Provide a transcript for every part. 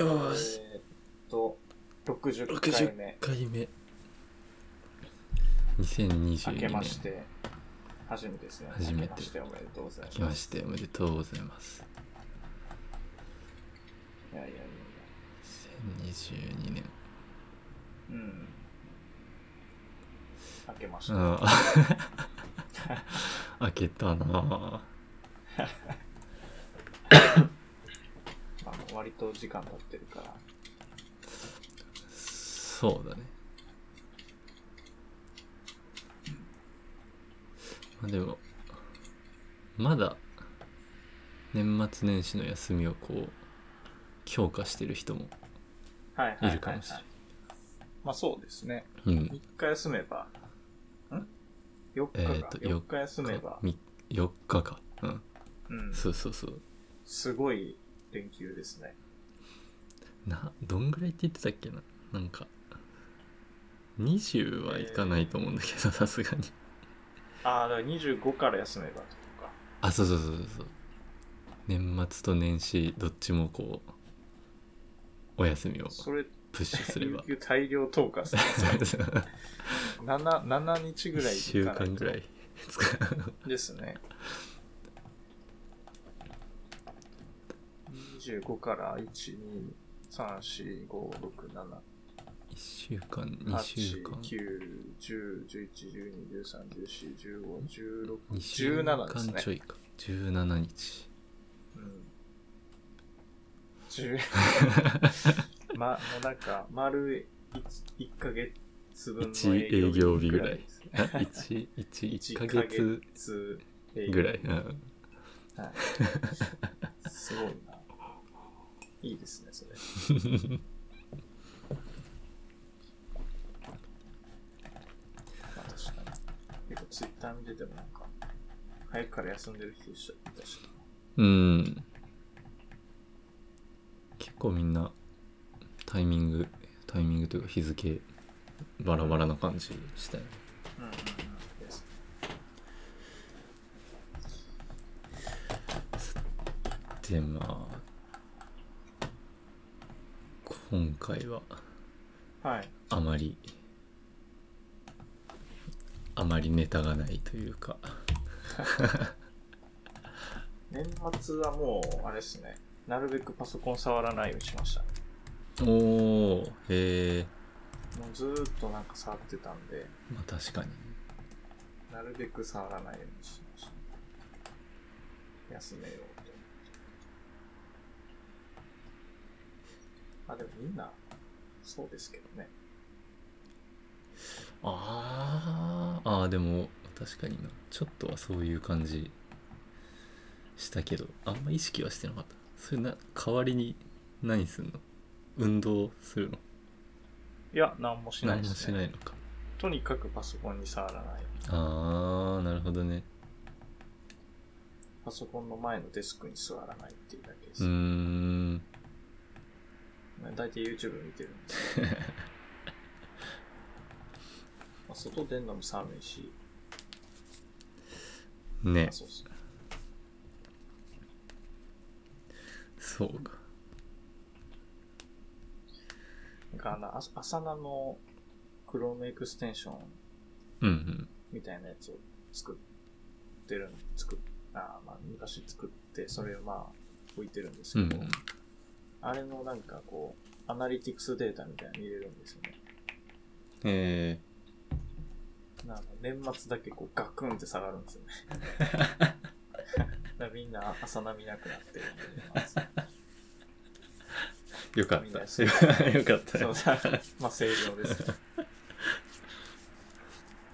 よしえーっと、60 60回目、回目2022明け年まして、初めてですね。初めて明けましておめでとうございます。明けましておめでとうございますいやいやいやいや。2022年うん。明けました。うん開けたな 割と時間経ってるから。そうだね。まあでもまだ年末年始の休みをこう強化してる人もはいるかもしれない。まあそうですね。うん。3日休めば、ん ?4 日か、えーと4日休めば、み4日か。うん。うん、そうそうそう。すごい連休ですね。などんぐらいって言ってたっけな？なんか20はいかないと思うんだけどさすがにああ、だから25から休めばとか。あそうそうそうそう年末と年始どっちもこうお休みをそれ、プッシュすれば有給大量投下する。7, 7日ぐらい1週間ぐらいですね。25から1、2、3、4、5、6、7、1週間2 8、週間9、10、11、12、13、14、15、16、2週17ですね。間ちょいか17日うん。10 ま、もうなんか、丸 1, 1ヶ月分の1営業日ぐらいですね。1 1 1ヶ1月ぐらい、うん、はい。すごいな。いいですね、それ。まあ確かに。結構ツイッター見ててもなんか、早くから休んでる人いたしうん結構みんなタイミングタイミングというか日付バラバラな感じしたよねうんうんうん。ですでまあ今回ははい。あまりあまりネタがないというか 年末はもう、あれですね。なるべくパソコン触らないようにしました。おおへえもうずーっとなんか触ってたんで、まあ確かになるべく触らないようにしました。休めようと。あ、でもみんな、そうですけどね。あーあーでも確かになちょっとはそういう感じしたけどあんま意識はしてなかったそれな代わりに何すんの？運動するの？いや、なんもしない何もですね。しないのかとにかくパソコンに触らない。ああなるほどねパソコンの前のデスクに座らないっていうだけでうーす。ん大体 YouTube 見てるんで。まあ外出んのも寒いし、まねあそうっすね。そうか。なんかあの、アアサナの Chrome エクステンションうんうん。みたいなやつを作ってるん、作っ、あーまあ昔作って、それをまあ置いてるんですけど、うんうんあれのなんかこう、アナリティクスデータみたいなの入れるんですよね。えなんか年末だけこうガクンって下がるんですよね。だみんな朝波なくなってるんで、よかったよかったそうまあ正常です。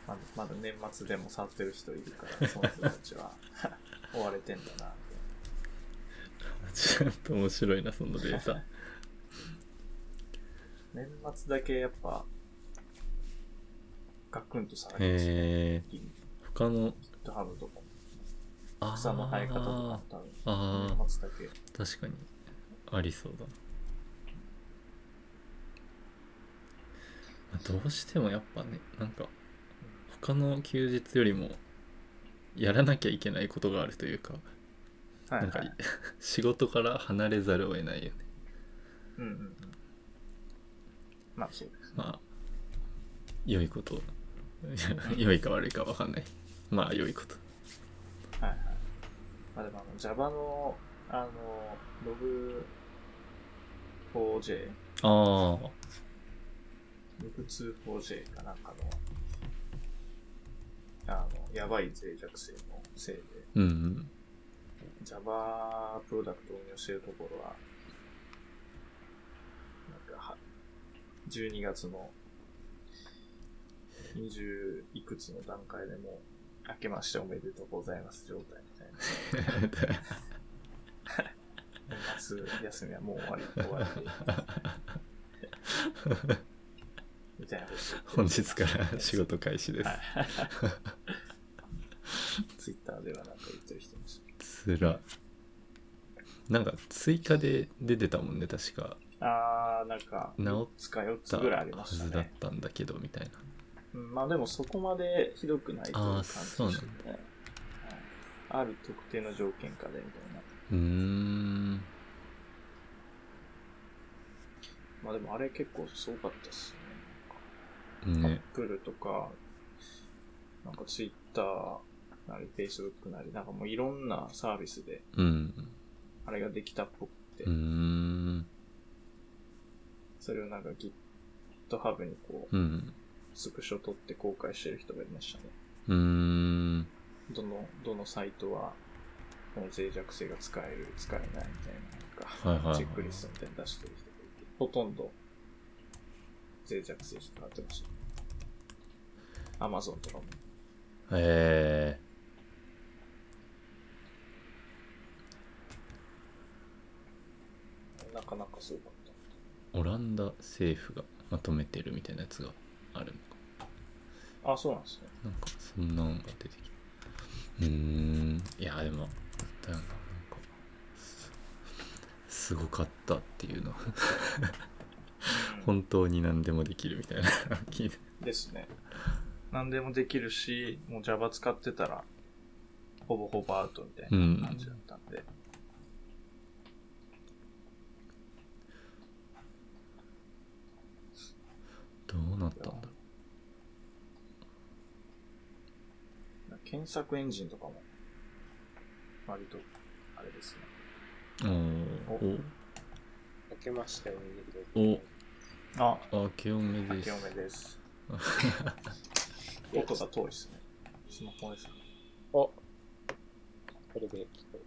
まだまだ年末でも触ってる人いるから、その人たちは 追われてんだな。ちょっと面白いなそのデータ。年末だけやっぱ、ガクンと下がりますね。えー、他の GitHub とか、あ草の生え方とかも多分、あー。年末だけ。確かに。ありそうだな、まあ、どうしてもやっぱねなんか他の休日よりもやらなきゃいけないことがあるというか、はい、なんかはい。仕事から離れざるを得ないよね。うんうんうん。まあそうです。まあ良いこと。良いか悪いか分かんない。まあ良いこと。はいはい。まあでもあの Java の、あの、ログ 4j、ああログ 2.4j かなんかの、あの、やばい脆弱性のせいで、うんうん Java プロダクトを運用しているところは、なんかは、12月の20いくつの段階でもう、明けましておめでとうございます状態みたいな。年末休みはもう終わり、終わりで。みたいな本日から仕事開始ですはい。ツイッターではなんか言ってる人いました。つらなんか追加で出てたもんね確かあー、なんか、治っ3つか4つたぐらいありはましたずだっね。たんだけどみたいなうんまあでもそこまでひどくないという感じでしたね。はいある特定の条件下でみたいな。うーんまあでもあれ結構すごかったっすね。なんかね Apple とか、なんか Twitter なり Facebook なり、なんかもういろんなサービスでうん。あれができたっぽくて、うーん。それをなんか GitHub にこう、うん。スクショ撮って公開してる人がいましたね。うーん。どの、どのサイトは、この脆弱性が使える、使えないみたいな、なんか、チェックリストみたいに出してる人がいて、ほとんど、脆弱性引っかかってました。Amazon とかも。へえなかなかすごかっオランダ政府がまとめてるみたいなやつがあるのかた。あ、そうなんですね。なんかそんなのが出てきたうーんいやでもだよななんかすすごかったっていうのは本当に何でもできるみたいなですね。何でもできるし、もう Java 使ってたら、ほぼほぼアウトみたいな感じだったんで。どうなったんだろ検索エンジンとかも、割と、あれですね。うお明けましておめでとうおあ、お明けおめです明けおめです。音が遠いですね。スマホですかおこれで聞こえ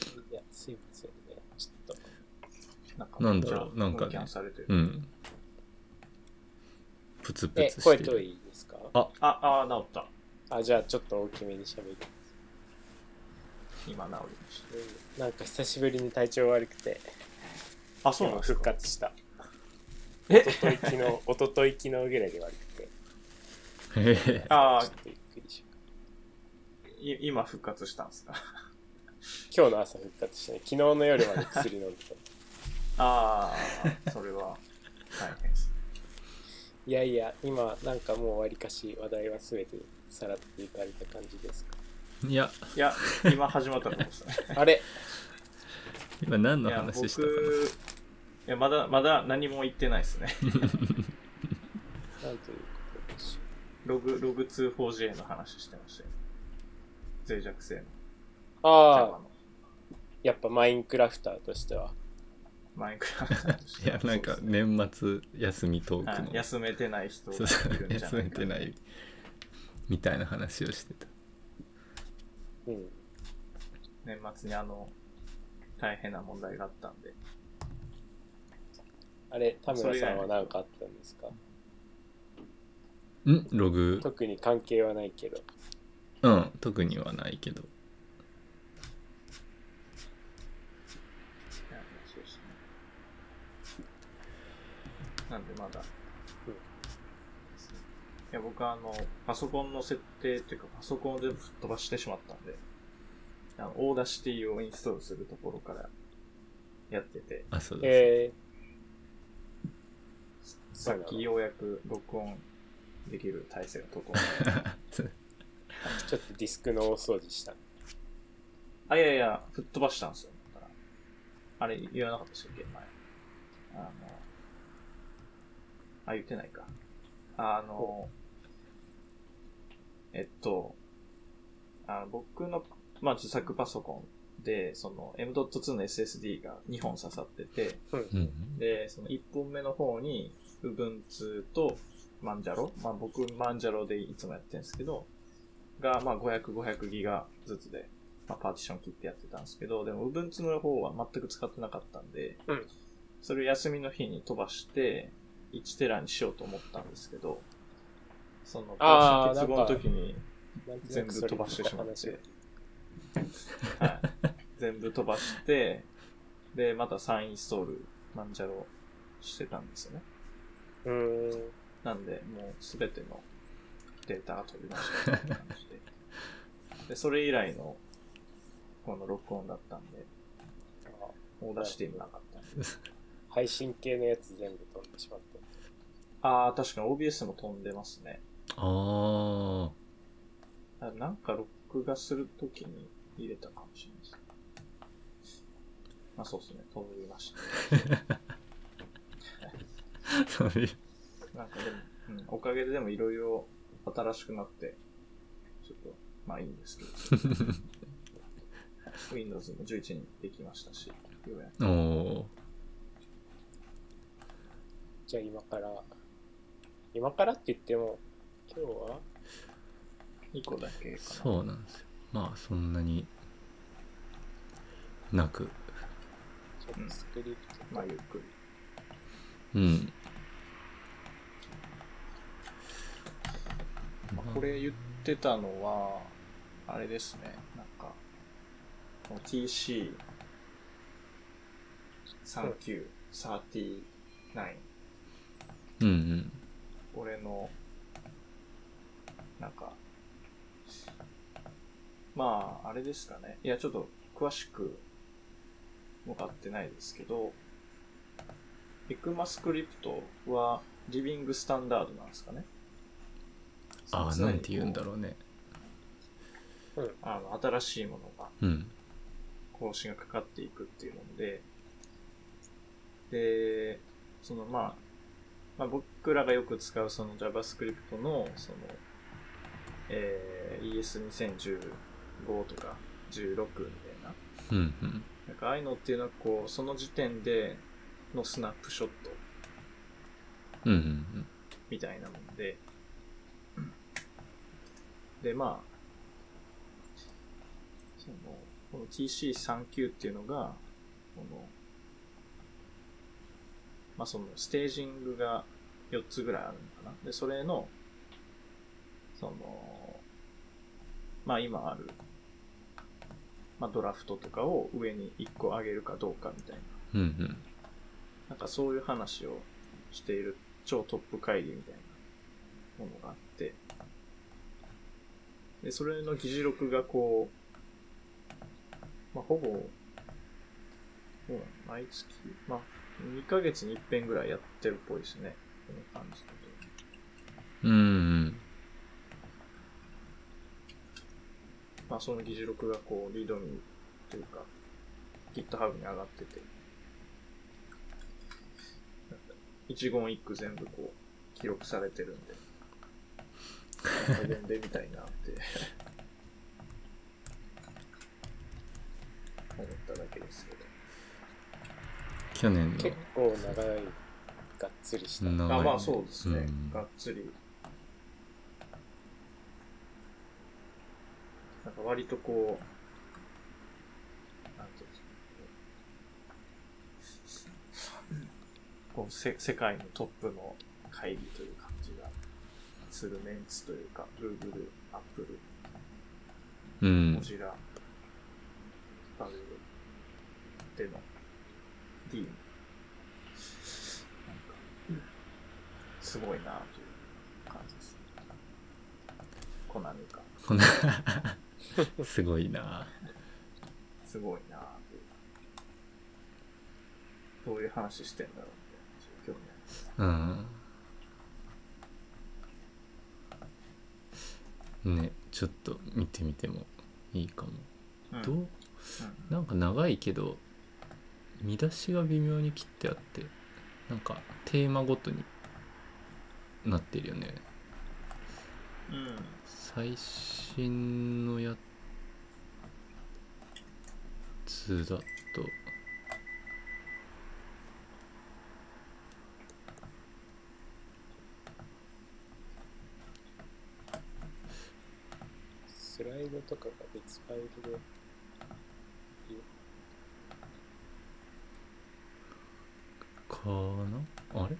た。いや、すいませんね。ちょっと。なんかなんだろうなんかねキャンされてる。うんプツプえツ、してる声遠いですか？あ、あ、治った。あ、じゃあちょっと大きめに喋ります。今治りましうんなんか久しぶりに体調悪くて、た。あ、そうなんですか？活した。え？一昨日昨日、一昨日昨日ぐらいで悪くて、へえあちょっとゆっくりしようい今復活したんですか？今日の朝復活したね。昨日の夜まで薬飲んでた。ああ、それは大変です。いやいや、今なんかもうわりかし話題は全てさらっていかれた感じですか？いやいや、今始まったとこですね。あれ？今何の話したかや、まだ、まだ何も言ってないですね。なんということでしょログ、ログ 2.4j の話してましたよ。脆弱性の。う。ああ、の。やっぱマインクラフターとしては。マインクラフトいやなんか年末休みトークの。はい。休めてない人いるんじゃ休ないか。めてないみたいな話をしてた。うん。年末にあの、大変な問題があったんで。あれ、田村さんは何かあったんですか？ん？ログ。特に関係はないけど。うん特にはないけどいやそうですね。なんでまだ。うんいや、僕はあの、パソコンの設定っていうか、パソコンを全部吹っ飛ばしてしまったんで、あの、 Audacity をインストールするところからやってて、あそうです、えさっきようやく録音できる体制が整った。ー、ちょっとディスクの大掃除した。あ、いやいや、吹っ飛ばしたんですよ。だからあれ言わなかったでしたっけ前。あの、あ、言ってないか。あの、えっと、あの僕の、まあ、自作パソコンで、その M.2 の SSD が2本刺さってて、うん。で、その1本目の方に、Ubuntu とマンジャロ、まあ僕マンジャロでいつもやってるんですけど、が、まあ500、500ギガずつで、まあパーティション切ってやってたんですけど、でも Ubuntu の方は全く使ってなかったんで、うん。それを休みの日に飛ばして、1テラにしようと思ったんですけど、その、結合の時に、全部飛ばしてしまっ話て、はい、全部飛ばして、で、また再インストール、マンジャロしてたんですよね。うーん。なんで、もうすべてのデータが飛びましたって感じで。で、それ以来の、この録音だったんで、あオーダーしてなかったんで。配信系のやつ全部飛んでしまった。ああ、確かに OBS も飛んでますね。ああなんか録画するときに入れたかもしれないです。まあそうですね、飛びました。あそういうなんかでも、うん、おかげででもいろいろ新しくなって、ちょっと、まあいいんですけど。Windows も11にできましたし、ようやく。おおじゃあ今から、今からって言っても、今日は2個だけかな。そうなんですよ。まあそんなになく。ちょっとスクリプトまあゆっくり。うん。まあ、これ言ってたのは、あれですね、なんか、この TC39、39うんうんこれの、なんか、まあ、あれですかね。いや、ちょっと詳しく分かってないですけど、エクマスクリプトはリビングスタンダードなんですかね。ああなんて言うんだろうねあの、新しいものがうん更新がかかっていくっていうので、で、そのまあ、まあ、僕らがよく使うその JavaScript のその、えー ES2015 とか16みたいな、うんうん。なんかああいうのっていうのはこう、その時点でのスナップショット。うんうんみたいなもんで、で、まあ、その、この TC39 っていうのが、この、まあそのステージングが4つぐらいあるのかな。で、それの、その、まあ今ある、まあドラフトとかを上に1個上げるかどうかみたいな。うんうんなんかそういう話をしている超トップ会議みたいなものがあって、で、それの議事録がこう、まあ、ほぼ、どう毎月、まあ、2ヶ月に一遍ぐらいやってるっぽいですね。この感じだと。うんうんまあ、その議事録がこう、リードミーというか、GitHub に上がってて、一言一句全部こう、記録されてるんで、読んでみたいなって 思っただけですけど。去年の結構長い、がっつりした。あ、まあそうですね。うんがっつり。なんか割とこう、なんていうんですかねこうせ世界のトップの会議という感じがするメンツというか、Google、Apple、うん Mozilla、バルでのなんか、すごいなという感じです。コナミか。こんなすごいなすごいなという。どういう話してんだろうって、ちょっと興味あります。うんねちょっと見てみてもいいかも、うんどう？うんなんか長いけど見出しが微妙に切ってあってなんかテーマごとになってるよねうん。最新のやつだとスライドとかが別ファイルでかな？あれ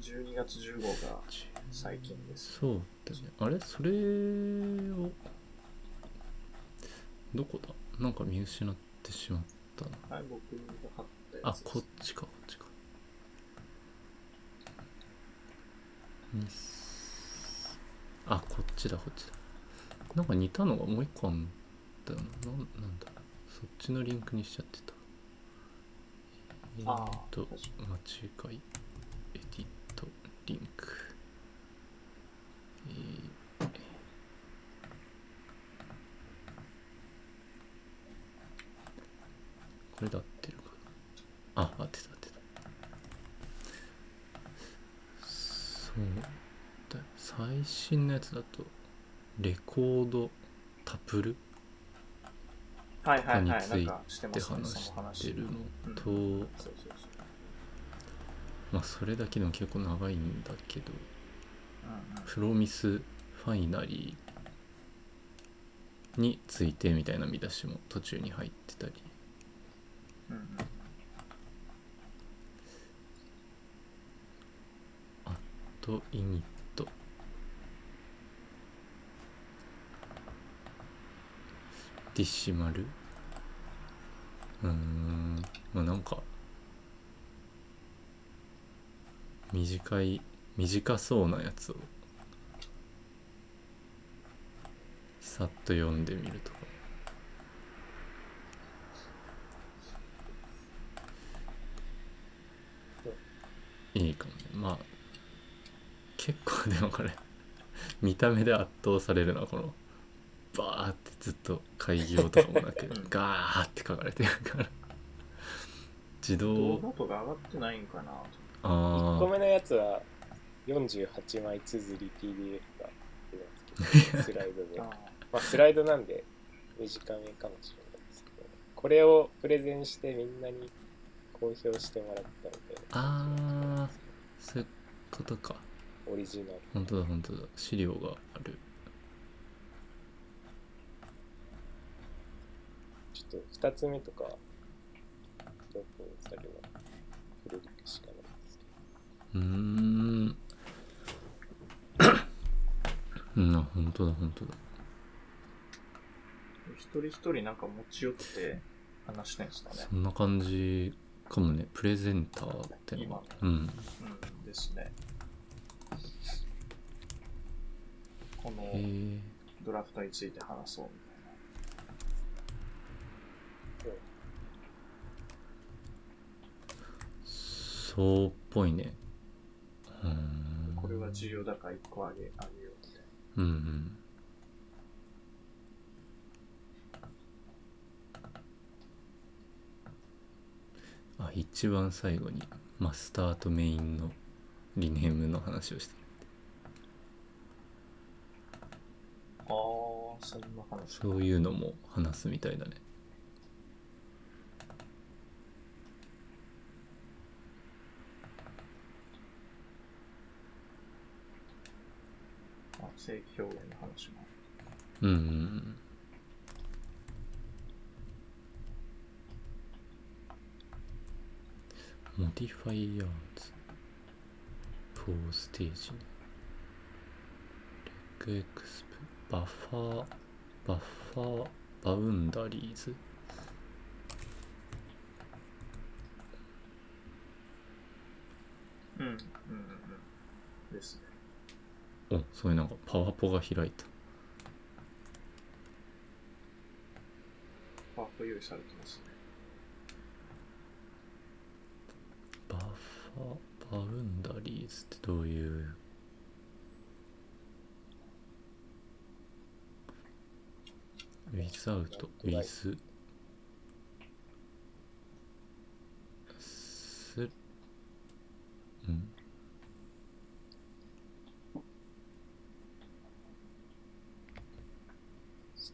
？12月15が最近です。そうだね。あれ？それをどこだ？なんか見失ってしまったなはい、僕が貼ったやつ。あこっちかこっちか。にあこっちだこっちだなんか似たのがもう一個あんだよな。なんだ。そっちのリンクにしちゃってた。えー、っと確間違いエディットリンク。えーこれで合ってるかな。あ合ってた合ってた。そうだ最新のやつだとレコードタプル？はいはいはい。について話。してるのと。まあそれだけでも結構長いんだけどプロミスファイナリーについてみたいな見出しも途中に入ってたりうんうんとイニットディシマルうん。まあなんか短い短そうなやつをさっと読んでみるとか。いいかもね。まあ結構でもこれ見た目で圧倒されるなこの。バーってずっと開業とかもなくうん。ガーって書かれてるから。自動。動画とか上がってないんかな。あ1個ー目のやつは48枚綴り PDF が出たんですけどスライドで、まああ、スライドなんで短めかもしれないです。けどこれをプレゼンしてみんなに公表してもらったみたいな。あー。そういうことか。オリジナル。本当だ本当だ。資料があるちょっと2つ目とかオープンされるのプロリクしかないですけうーんうん本当だ本当だ一人一人なんか持ち寄って話してんすかね。そんな感じかもね。プレゼンターっての。はうん。うんですね。このドラフトについて話そうみそうっぽいねうーん。これは重要だから一個あげ、あげようみたいうんうんあ一番最後にマスターとメインのリネームの話をしてるな。ああ、そんな話。そういうのも話すみたいだねあ正規表現の話も。うん modifiers 4ステージね RegExp buffer buffer boundariesうん、うん、うんうん。ですね。おそういうなんかパワポが開いた。パワポ用意されてますね。バッファーバウンダリーズってどういう？Without with すうん？スター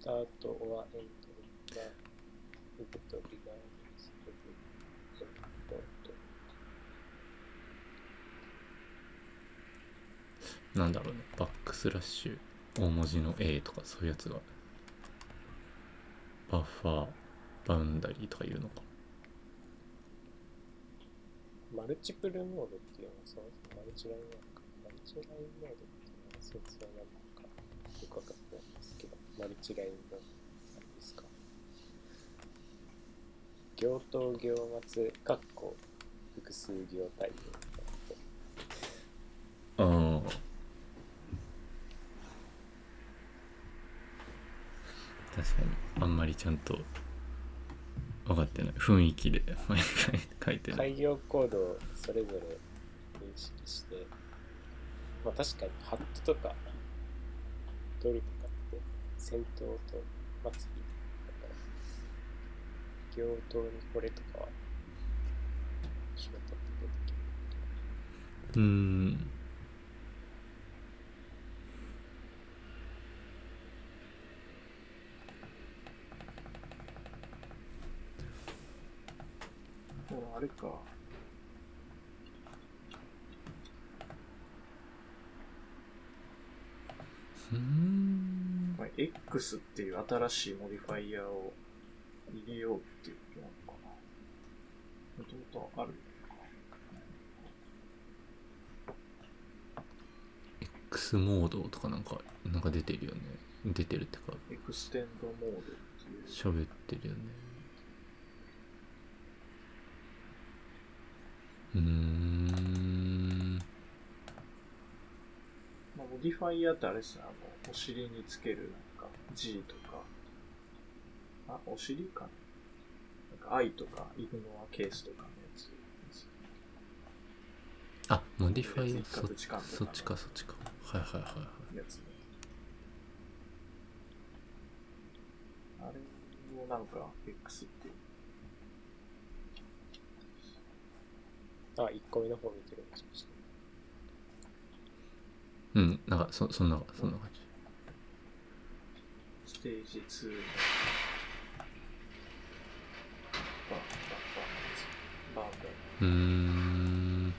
ト or end が with regards to the endpoint なんだろうね。バックスラッシュ大文字の A とかそういうやつが。バッファーバウンダリーとかいうのか。マルチプルモードっていうのはそもそもマルチラインなのか、マルチラインモードっていうのは戦争なのか、よくわかってない。んですけど、マルチラインのですか？行頭行末、かっこ複数行ああ。確かにあんまりちゃんと分かってない。雰囲気で毎回書いてない。開業コードをそれぞれ認識して、まあ確かにハットとかドルとか戦闘と祭りだか、行頭にこれとかは仕事って出てきる。うんもうあれか。うーんまあ X っていう新しい modifier を入れようっていうことなのかな。もともとあるのか。X モードとかなんかなんか出てるよね出てるってか extend モードっていう。喋ってるよねうーんまあ、 modifier ってあれですね、あの、お尻につけるなんか G とか、あ、お尻かななんか I とか ignore case とかのやつです。あ modifi そそっちかそっちかはいはいはいはいやつね。あれもなんか X って。あ、1個目の方見てるもしかして。うんなんかそそんなそんな感じステージ2のバー。バーバーバーバーうーん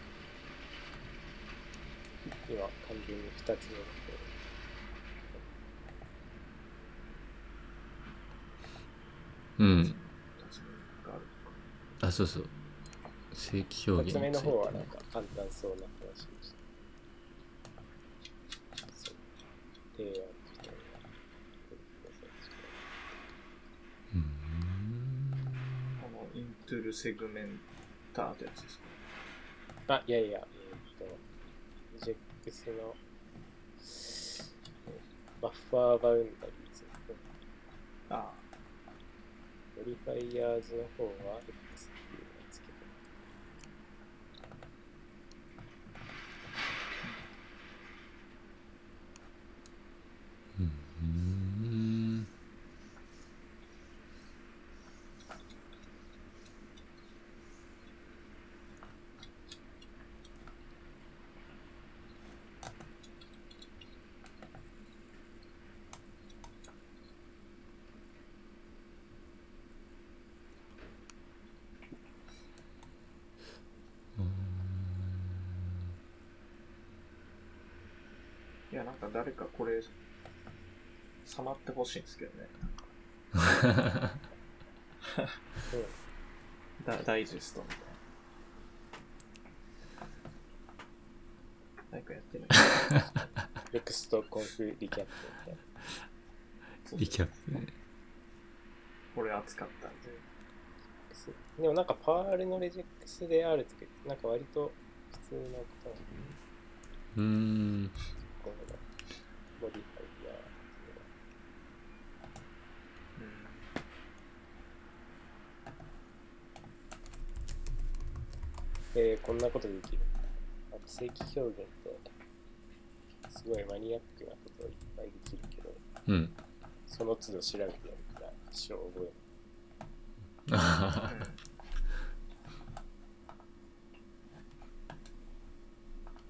今、完全に2つ目の。方うん。あそうそう。正規表2つ目の現について。方はなんか簡単そうな話でした。そう。提案したのがうーんこのイントゥルセグメンターってやつですか？あ、いやいや、えーっと、 RegEx の buffer boundaries。あ modifiers の方は X っていうのをつけてうーんいや、なんか誰かこれ、さまってほしいんですけどね。ダダイジェストみたいな。誰かやってない ネクストコンフリキャップみたいな。リキャップねこれ熱かったんで。でもなんかパールのレジェックスであるとき、なんか割と普通のことうーんこの modifierえー、こんなことできる。あと正規表現って、すごいマニアックなことをいっぱいできるけど、うんその都度調べてやる一生覚あ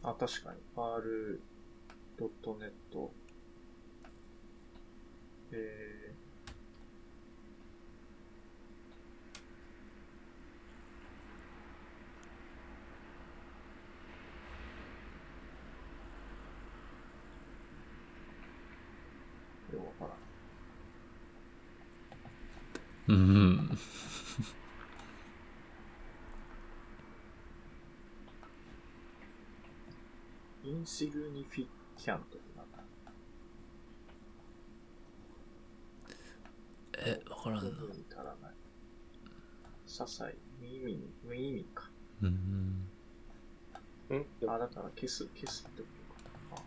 あ、確かに。r.net。えー、よくわからん。うんインシグニフィキャントってなんだえわからんなに足らない。些細、無意味に、無意味か。うんえんあ、だから消す、消すってことか。あ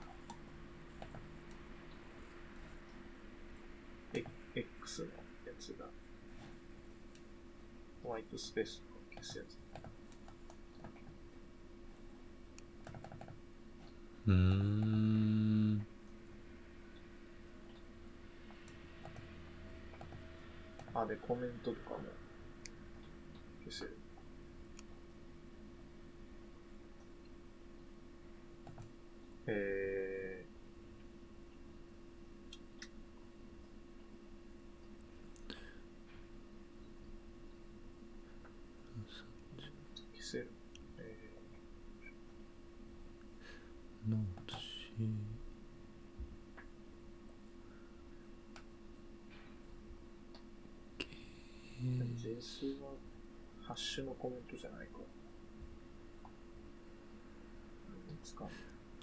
え X のやつだ。ホワイトスペースとか消すやつ。うーんあ、で、コメントとかも消せる。えー、消せる。えノートしー、でも JS はハッシュのコメントじゃないか。うん。使う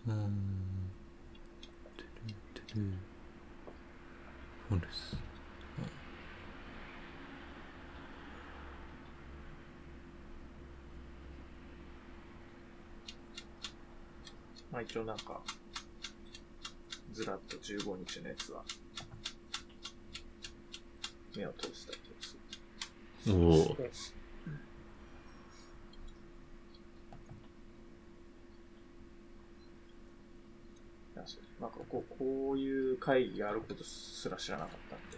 うん。トゥルトゥルフォルスまあ一応なん。か、ずらっと15日のやつは、目を通した気がする。おおいやそうなんかこう、いう会議があることすら知らなかったんで、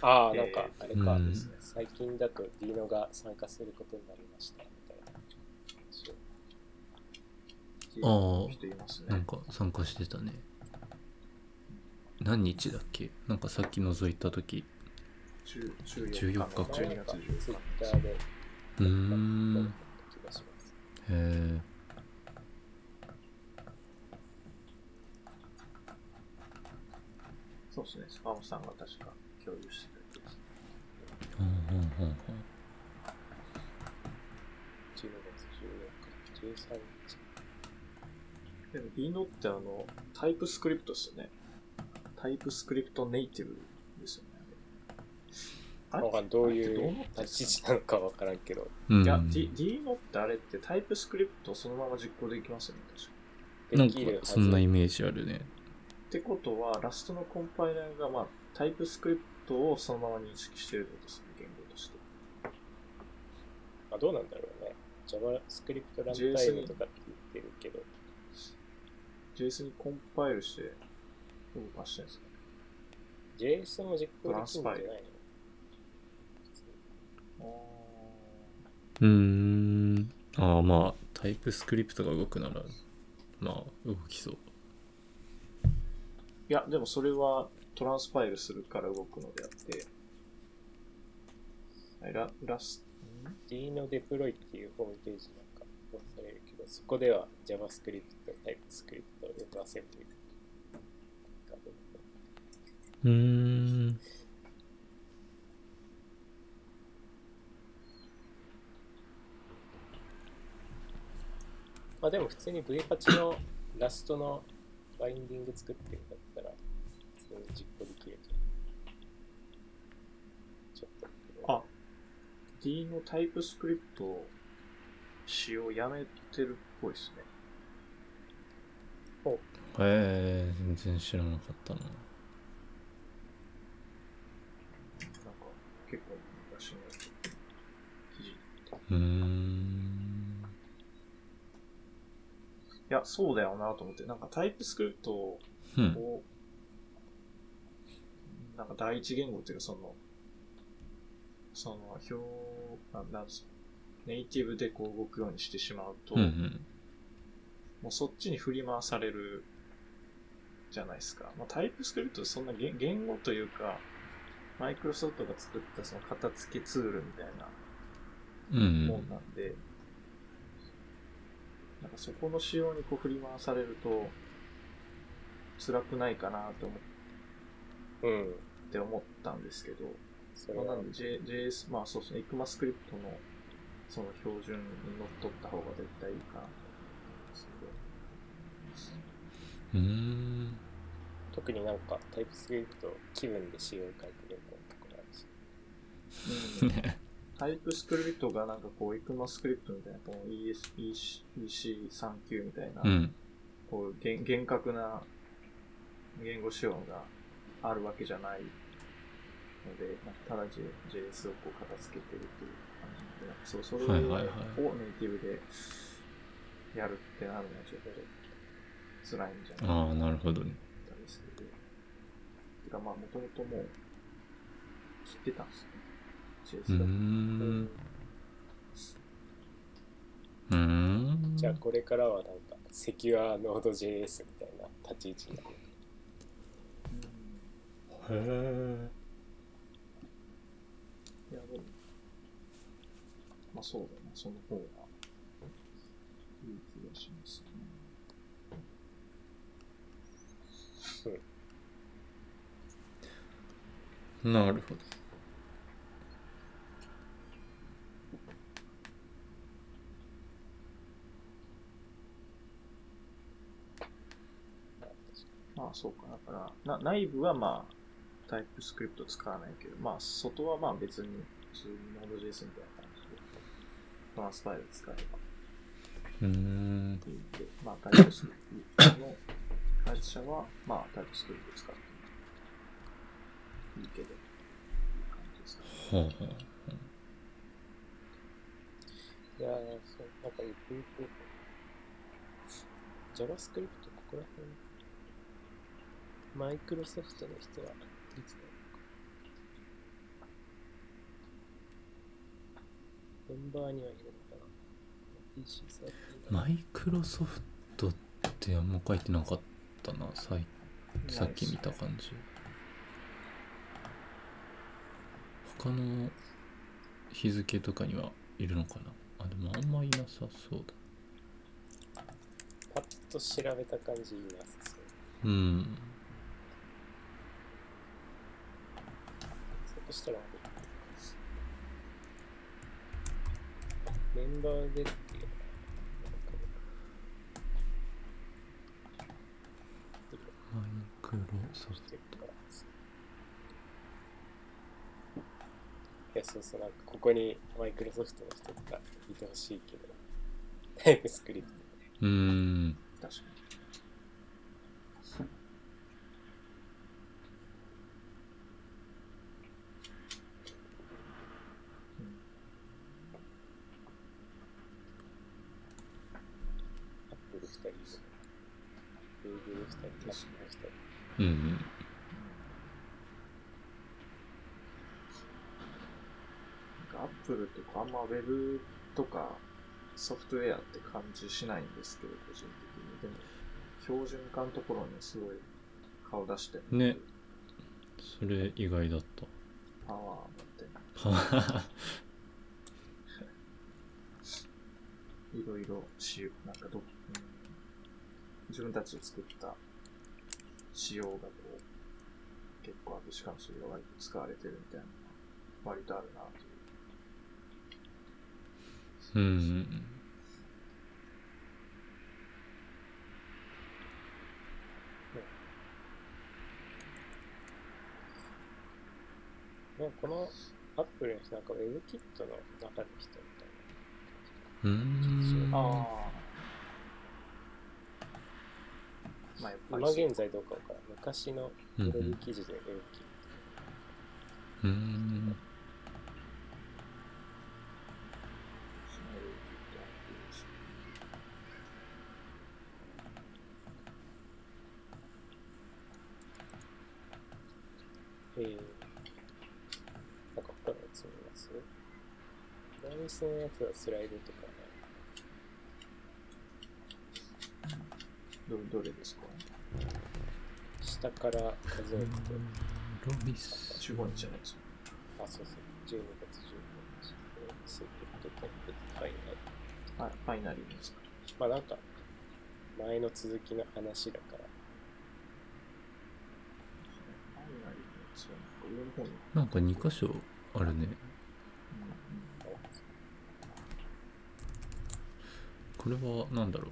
ああ、えーなんか、あれか、うん最近だとディーノが参加することになりました、みたいな。話を。聞いた人いますね。なんか参加してたね。何日だっけ？なんかさっき覗いた時。中14 14日。か。12月なんか14ツイ日ッターで、うーん。へえそうですね、スパムさんが確か共有してたやつです。ほんほんほんほん12月14日、13日。でも、リノってあの、タイプスクリプトですよね。タイプスクリプトネイティブですよね。あれ？どういう立ち位置なのかわからんけど、うんいや、D、D ノってあれってタイプスクリプトをそのまま実行できますよね、確か。なんかできるはず。そんなイメージあるねってことは、ラストのコンパイラーが、まあ、タイプスクリプトをそのまま認識してるってことですね、言語として。あどうなんだろうね。JavaScript ランタイムとかって言ってるけど、JS にコンパイルして動かしてるんですかね。JS も実行できるんじゃないのあうーんああまあタイプスクリプトが動くならまあ動きそうーいや、でもそれはトランスパイルするから動くのであって、ララス、ん D のデプロイっていうホームページなんか載されるけど、そこでは JavaScript、TypeScript を読ませるというか。うーんまあでも普通に V8 のラストのバインディング作ってるんだったら、普通に実行できるじゃん。ちょっと。あ、D のタイプスクリプト使用やめてるっぽいですね。へえ全然知らなかったななんか、結構昔の。記事。うーんいや、そうだよなと思って、なんかタイプスクリプトをうん。こなんか第一言語っていうかその、その表、なんネイティブでこう動くようにしてしまうと、うんうん。もうそっちに振り回されるじゃないですか。まあ、タイプスクリプトそんな言言語というか、マイクロソフトが作ったその片付けツールみたいなうん。もんなんで、なんかそこの仕様にこう振り回されると、辛くないかなと思っうん。て思ったんですけど、それなんで J- JS、まあそうですね、ECMAScript のその標準にのっとった方が絶対いいかなと思うんですうーん。特になんかタイプスクリプト気分で仕様変えてるみたいなところあるし。けど、うん、タイプスクリプトがなんかこう ECMAScript みたいな、この ES EC EC39 みたいな、うんこう厳厳格な言語仕様があるわけじゃないので、ただ JS をこう片付けてるという感じで、なんかそうそれをネイティブでやるってなるのはちょっと辛いんじゃないかああなるほどね。てかまあもともともう切ってたんですよね。うー JS だと。ん。うーん。じゃあこれからはなんかセキュアノード JS みたいな立ち位置に。なる。へえいや、でも、まあそうだな、その方が。いい気がしますね。なるほどまあそうか、だから、な内部はまあ、タイプスクリプト使わないけど、まあ外はまあ別に普通に Node.js みたいな感じで、トランスファイル使えば。うーん。いいんで、まあタイプスクリプトの会社はまあタイプスクリプト使ってもいいけど、いい感じですかね。はあはあいやー、そう、なんかゆくゆく、JavaScript ここら辺、マイクロソフトの人はいつなのか。メンバーにはいるのかな ?PC サーマイクロソフトってあんま書いてなかったなさいさっき見た感じ他の日付とかにはいるのかなあでもあんまいなさそうだパッと調べた感じいなさそう。うんそしたら、メンバーでっていうのは、なんかマイクロソフっていや、そうそう、なんかここにマイクロソフトの人がいてほしいけど、タイプスクリプト。トうーん確かに。アップル2人、Google 2人、Apple 2人。うんうんなんかアップルとかあんまウェブとかソフトウェアって感じしないんですけど、個人的に。でも、標準化のところにすごい顔出してるね。それ意外だった。パワー持ってははいろいろしよう。なんかど、うん、自分たちで作った仕様がこう、結構あって、しかもそれが割と使われてるみたいなのが割とあるなと。いう。んうこのアップルの人、なん。か WebKit の中の人みたいうん。ああ。まあ、今現在どうかわからん。昔のブログ記事で WebKit。うんえー、なんか他のやつ見ますプロミスのやつはスライドとか？ね、ど、どれですか？下か？ら数えて、ロミス ?15 日じゃないですか？あ、そうそう、12月15日、プロミス、フットコンペファイナル。はい、ファイナリーですか？まあなんか、前の続きの話だか？ら、ファイナリーのやつはなんか？上の方に。なんか？2箇所あるねこれは何だろう？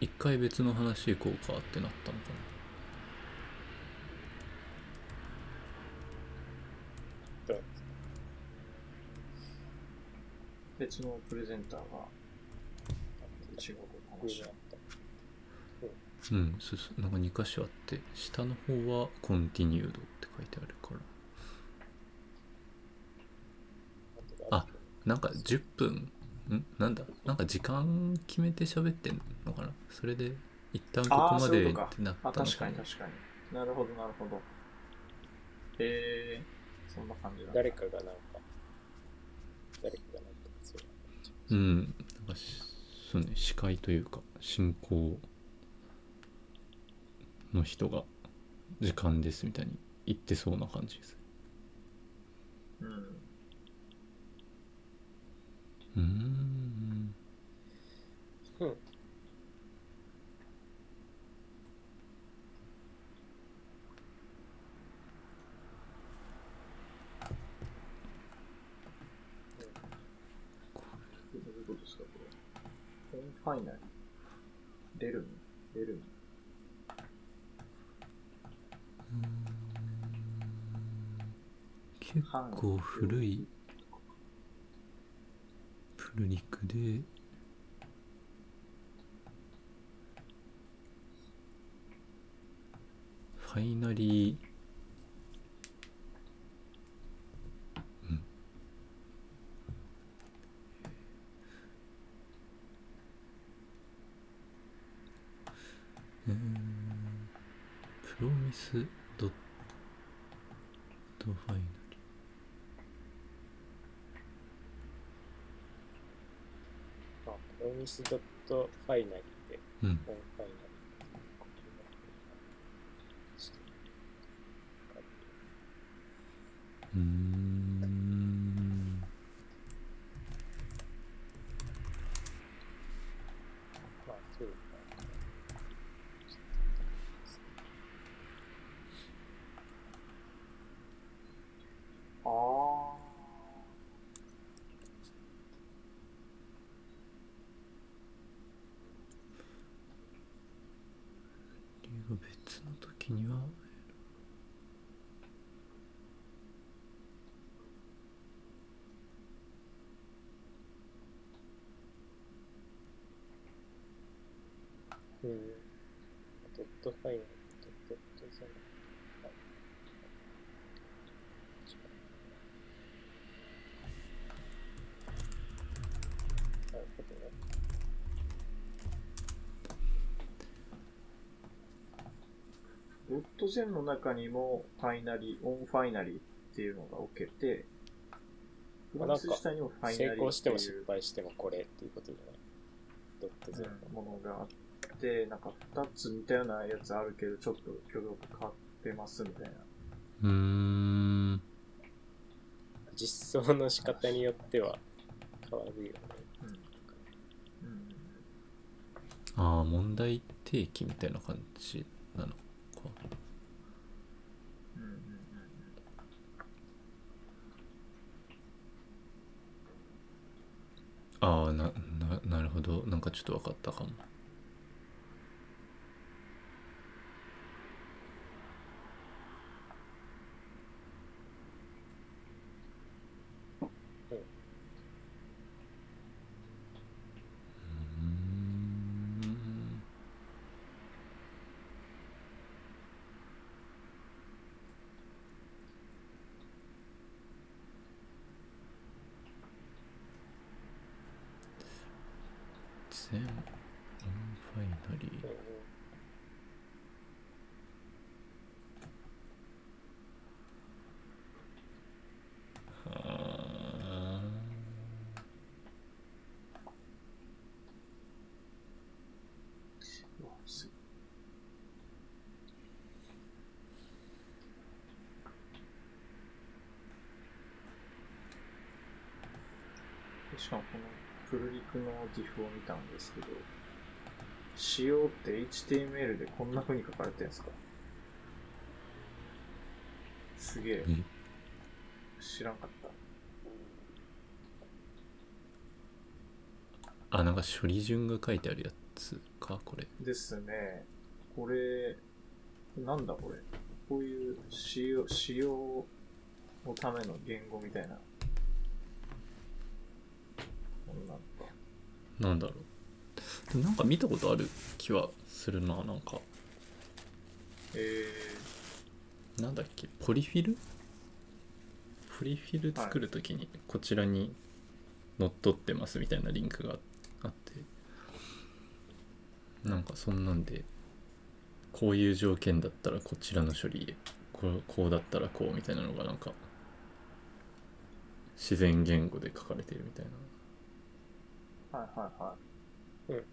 一回別の話行こうかってなったのかな？別のプレゼンターが違ううんそうそう。なんか2箇所あって下の方はコンティニュードって書いてある？からあなんか10分んなんだ？なんか時間決めて喋ってんのかな？それで一旦ここまでってなったのかな？確かに確かに。なるほど、なるほど。えー、そんな感じだ。誰かがなんか、誰かがなんかそういううんなんかしそうね司会というか進行の人が時間ですみたいに言ってそうな感じですうん。うん。うん。ファイナリー。レルミ。レルミ。結構古いルリクで。ファイナリー。うん。えープロミスドットファイナリーまあ、プロミスドットファイナリーで、うん。本ファイナリーうんまあ、そうか。ああ。理由が別の時にはうん。ドットファイナリーとドットじゃない。はいなるほどね。の中にもファイナリー、オンファイナリーっていうのが置けて、フランス自体にもファイナリ成ーって功しても失いう敗してもこれっていうことじゃない？ドットゼロ。うんものがあって、なんか2つ似たようなやつあるけど、ちょっと挙動が変わってますみたいな。うーん実装の仕方によっては変わるよね。うん。うん。ああ問題提起みたいな感じなのかうんうんうんああなななるほど。なんかちょっと分かったかもうーん全しかもこのプルリクの GIF を見たんですけど、仕様って HTML でこんな風に書かれてるんですか？すげえ。え？知らんかった。あなんか処理順が書いてあるやつか？これですね。これ、なんだこれ？こういう仕様、仕様のための言語みたいな。なんだろう。なんか見たことある気はするななんか。えなんだっけ？ポリフィル？ポリフィル作るときにこちらに乗っ取ってますみたいなリンクがあって。なんかそんなんでこういう条件だったらこちらの処理へこうこうだったらこうみたいなのがなんか自然言語で書かれてるみたいな。ー、はいはいはい。うん。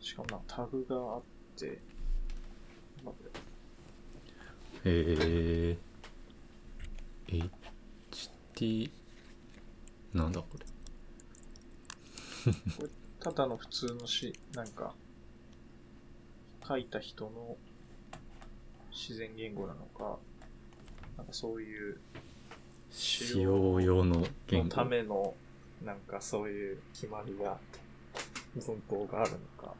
しかもなタグがあって、え HT なんだこれ。これただの普通のし、なんか、書いた人の自然言語なのか、なんかそういう使用用の言語のための、なんかそういう決まりが、文法があるのか。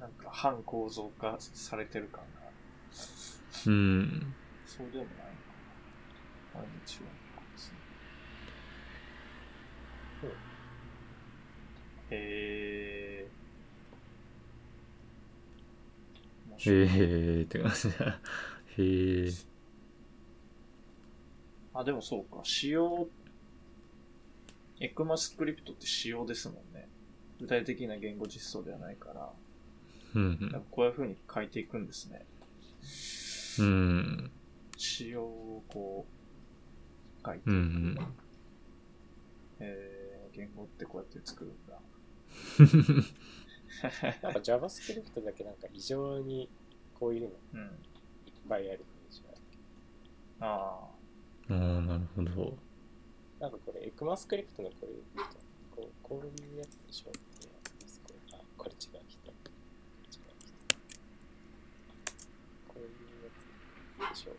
なんか反構造化されてる感が、うんそうでもないのかな。あれ違うのかもしれない。へー。面白い。へえって感じだへえあ、でもそうか。仕様、エクマスクリプトって仕様ですもんね。具体的な言語実装ではないから、うんなんかこういう風に書いていくんですね。うんうん仕様をこう、書いていく。うんうんえー、言語ってこうやって作るんだ。なんか JavaScript だけなんか異常にこういうのうん。いっぱいあるイメージがある。あああなるほどなんかこれ、エクマスクリプトのこれ見ると、こうこういうやつでしょっていうやつです。これあ、これ違う人。こう人。こういうやつでしょ。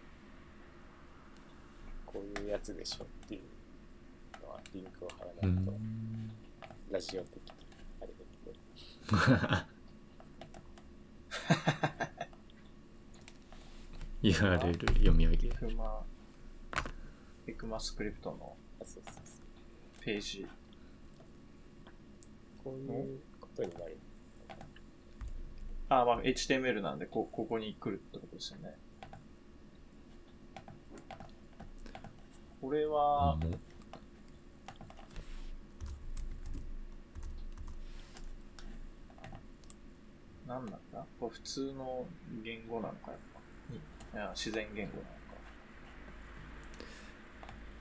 こういうやつでしょっていうのはリンクを貼らうないと、んラジオ的。URL 読み上げー、エクマ、エクマスクリプトの。ページ。こういうことになる。あー、まあ HTML なんで、こ、ここに来るってことですよね。これあは、何なんだ？これ普通の言語なのか、やっぱ？いや、自然言語なのか。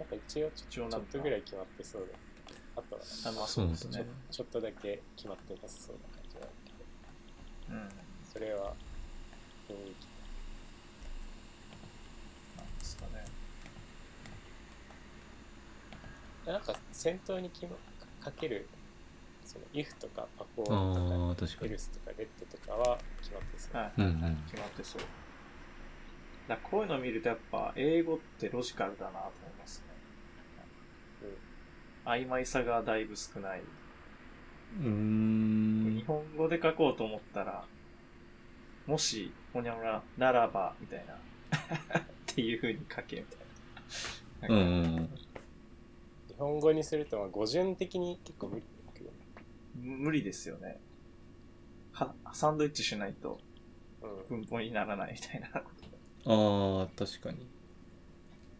なんか一応ちょっとぐらい決まってそうだ。あとはあ、まあそうですねそう。ちょっとだけ決まってなさそうな感じがあるけど、うん。それは雰囲気なんですかね。なんか先頭に決まかけるその if とかパコーとか確かに else とか let とかは決まってそう。はい、うんうん決まってそう。だこういうのを見るとやっぱ英語ってロジカルだなと思いますね。曖昧さがだいぶ少ない。うーん日本語で書こうと思ったら、もし、ほにゃほにゃ、ならば、みたいな。っていう風に書け、みたいな。うんうんうん日本語にするとまあ語順的に結構無理。無理ですよね。は、サンドイッチしないとうん。文法にならないみたいなことああ確かに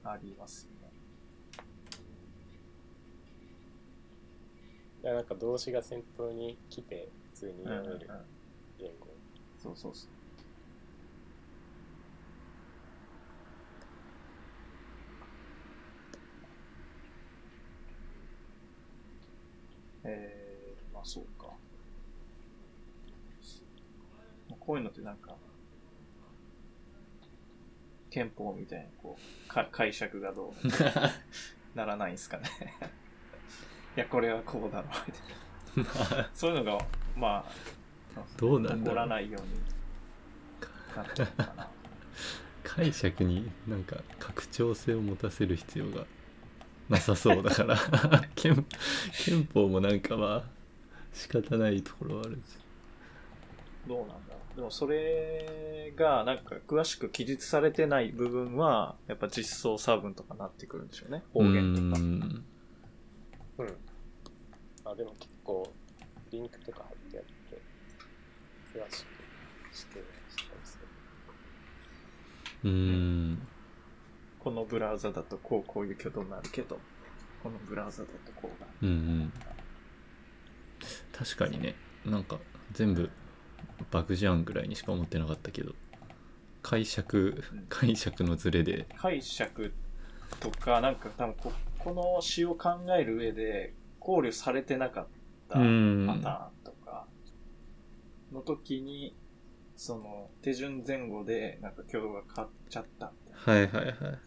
がありますよね。いやなんか動詞が先頭に来て普通にうんうんうん読める言語。そうそうそう。えー、まあそうか。こういうのってなんか、憲法みたいな、こう、か解釈がどう ならないんすかね。いや、これはこうだろう、みたいな。そういうのが、まあ、どうなんだろうらないようになってるのかな。解釈になんか拡張性を持たせる必要がなさそうだから憲憲法もなんかまあ仕方ないところはあるどうなんだでもそれがなんか詳しく記述されてない部分はやっぱ実装差分とかなってくるんでしょうね。方言とか。うーん。うん。あ、でも結構、リンクとか貼ってあって、詳しくしてしたりする。うーん。このブラウザだとこうこういう挙動になるけどこのブラウザだとこうがうん。うん確かにね。なんか全部バグじゃんぐらいにしか思ってなかったけど。解釈解釈のズレで。解釈とかなんか多分ここの詩を考える上で考慮されてなかったうパんターンとかの時にその手順前後でなんか挙動が変わっちゃったみたいな。はいはいはい。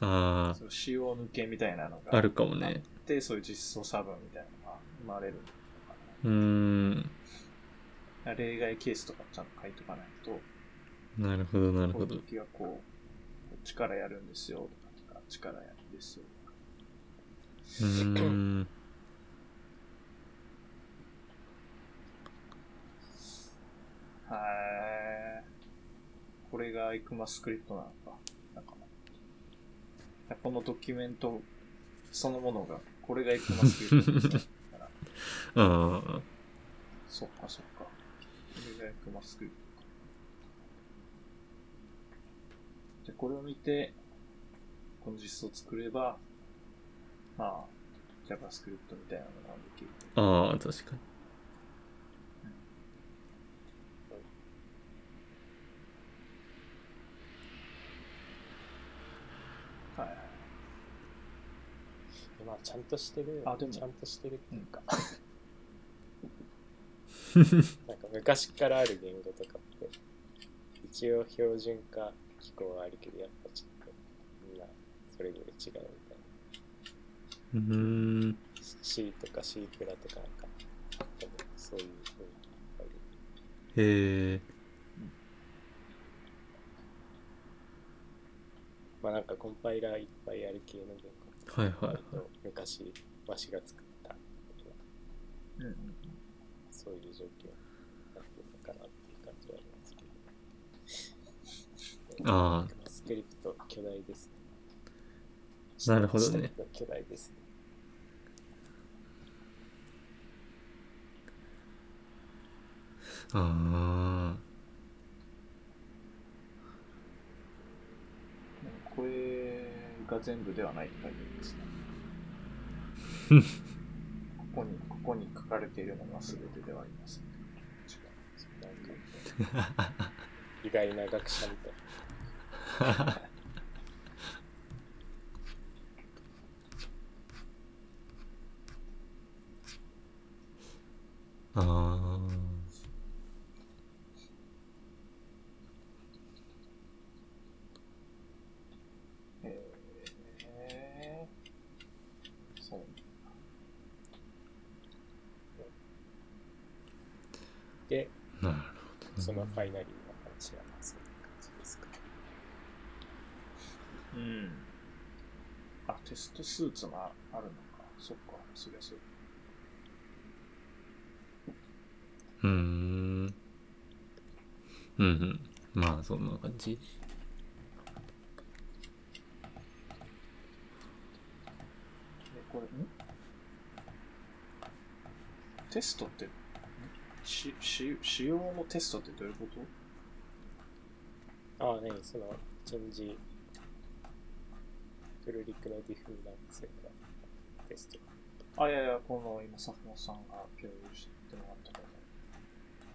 あそう使用抜けみたいなのあがあるかもね。てそういう実装差分みたいなのが生まれるのかうーんな例外ケースとかちゃんと書いとかないとなるほどなるほど。時はこうこっちからやるんですよとかあっちからやるんですよとか。うーん。はい。これがエクマスクリプトなのか。なんかこのドキュメントそのものが、これがエクマスクリプトなんだうん。そっかそっか。これがエクマスクで。これを見て、この実装を作れば、まあ、JavaScript みたいなのができる。ああ確かにはいはい。まあ、ちゃんとしてる、あでも。ちゃんとしてるっていうか、なんか昔からある言語とかって、一応標準化機構はあるけど、やっぱちょっとみんなそれぞれ違うみたいな。うーん。C とか C プラとかなんか、多分そういうふうにある。へえまあなんかコンパイラーいっぱいある系の言語はいはいはい昔わしが作ったみたいなうんうんそういう状況になってるのかなっていう感じはありますけど。ああスクリプト巨大ですね。なるほどねスクリプト巨大ですね。あこれが全部ではないというですね。ここに、ここに書かれているのが全てではありません。意外な学者みたい ああへーそう。で、なるほどそのファイナリーな話はそういう感じですか。うん。あ、テストスーツがあるのか。そっか、そりゃそう。うーんうんうんまあそんな感じでこれ、ん？テストって、んし、し、仕様のテストってどういうこと？ああ、ね、その、チェンジ、プルリクのディフなんですよね。テスト。あ、いやいや、この今、坂本さんが共有してもらったこ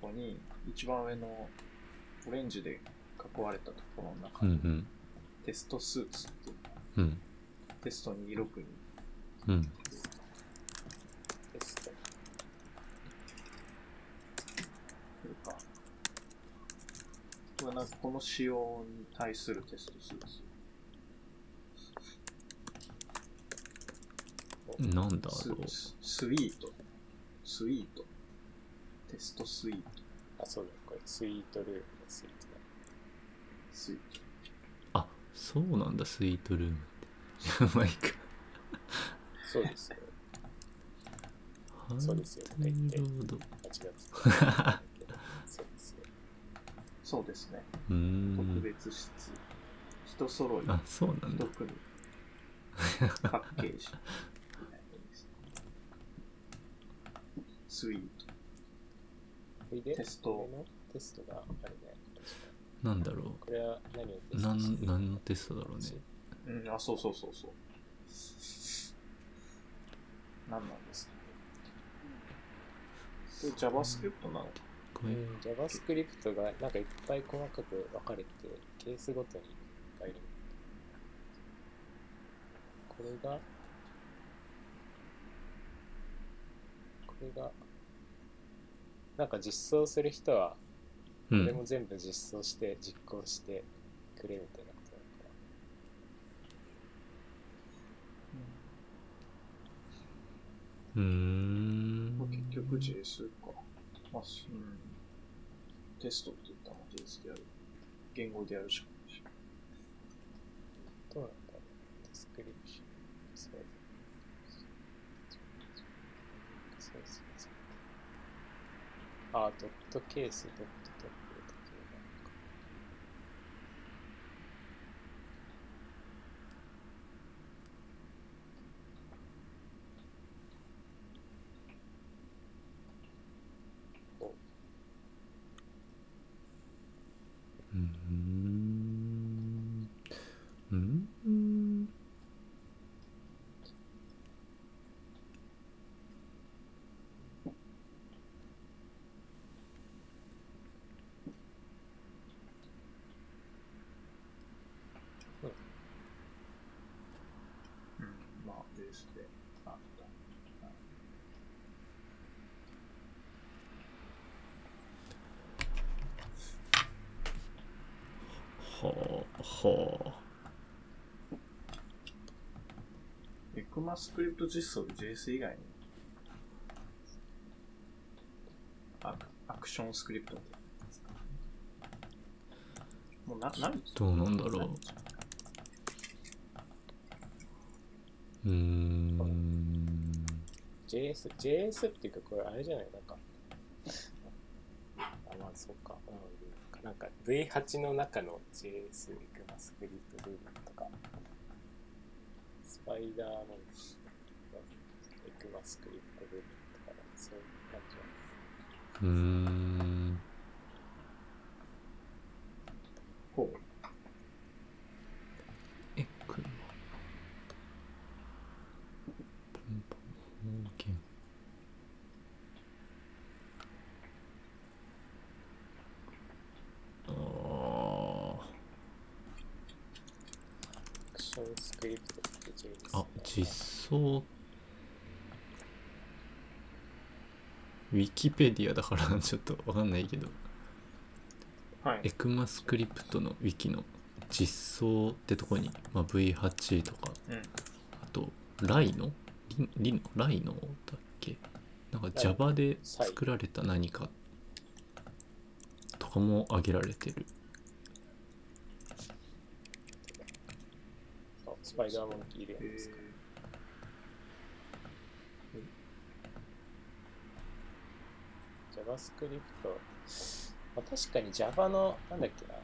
ここに、一番上のオレンジで囲われたところの中に、うんうんテストスーツっていううんテスト26にうんテスト。というか、この仕様に対するテスト数です。なんだろう。スススイート。スイート。テストスイート。あ、そうだ、これ、スイートルームのスイートだ。スイート。あ、そうなんだ、スイートルームって。まあいいか。そうですよ。そうですよハイロード。う間違ってた。そうですよ。そうですね。ー特ん。別室。人揃い。あ、そうなんだ一。組。パッケージ。スイート。これで、テストテストがあるね。確かなんだろにこれは何をテストしてん、何のテストだろうね。うん、あ、そうそうそうそう。何なんですか？これ JavaScript なのうん JavaScript がなんかいっぱい細かく分かれて、ケースごとにいっぱいいる。これが、これが、なんか実装する人は、こうんれも全部実装して、実行してくれみたいなことなのかな。うーんまあ、結局 JS か。まあ、すうん。テストって言ったものででやる。言語でやるしかないし。どうなんだろう。ディスクリプション。そうそうそうそう。あ、ドットケース、ドットトップだけなんか。おうーん。うーん。うん。まあ、JS で。あった。はあ、はエクマスクリプト実装で JS 以外にアクアクションスクリプトみたいなやつかもうな、何？あ。どうなんだろう。うーん。JS、JS っていうか、これあれじゃない？なんか、あ、まあそうか。うん、なんか V8 の中の JS エクマスクリプトルームとか、スパイダーのエクマスクリプトルームとか、そういう感じは。うーん。ほう。え、車。ポンポン方言。あアクションスクリプトって JS あ。あ、実装。ウィキペディアだからちょっとわかんないけど、はい。エクマスクリプトのウィキの実装ってとこに、まあ、V8 とか、うん。あと、ライノ？リリノ？ライノだっけ？なんか Java で作られた何かとかも挙げられてる。あスパイダーモンキーいるやんえですか。JavaScript、まあ、確かに Java の、なんだっけな、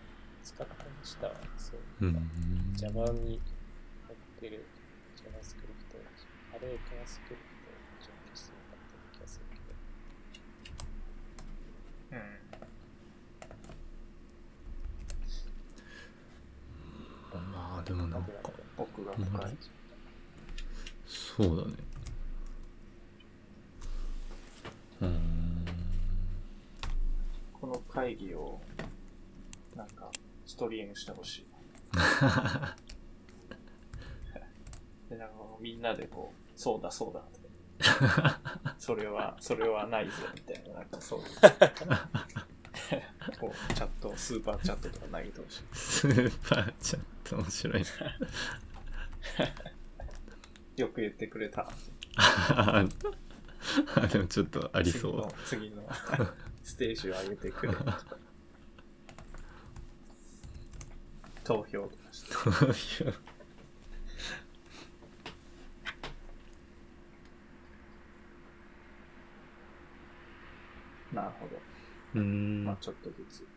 使ってましたわ。そうう。ん。Java に載ってる JavaScript、あれ JavaScript 準備してなかった気がするけど。うん。まあでもなんか、奥が。そうだね。うーん。この会議を、なんか、ストリームしてほしい。で、なんかみんなでこう、そうだそうだって。それは、それはないぞ、みたいな、なんかそういう。こう、チャット、スーパーチャットとか投げてほしい。スーパーチャット面白いなよく言ってくれた。あでもちょっとありそう次の、次のステージを上げてくれ。投票とかして。なるほど。うーんまあちょっとずつ、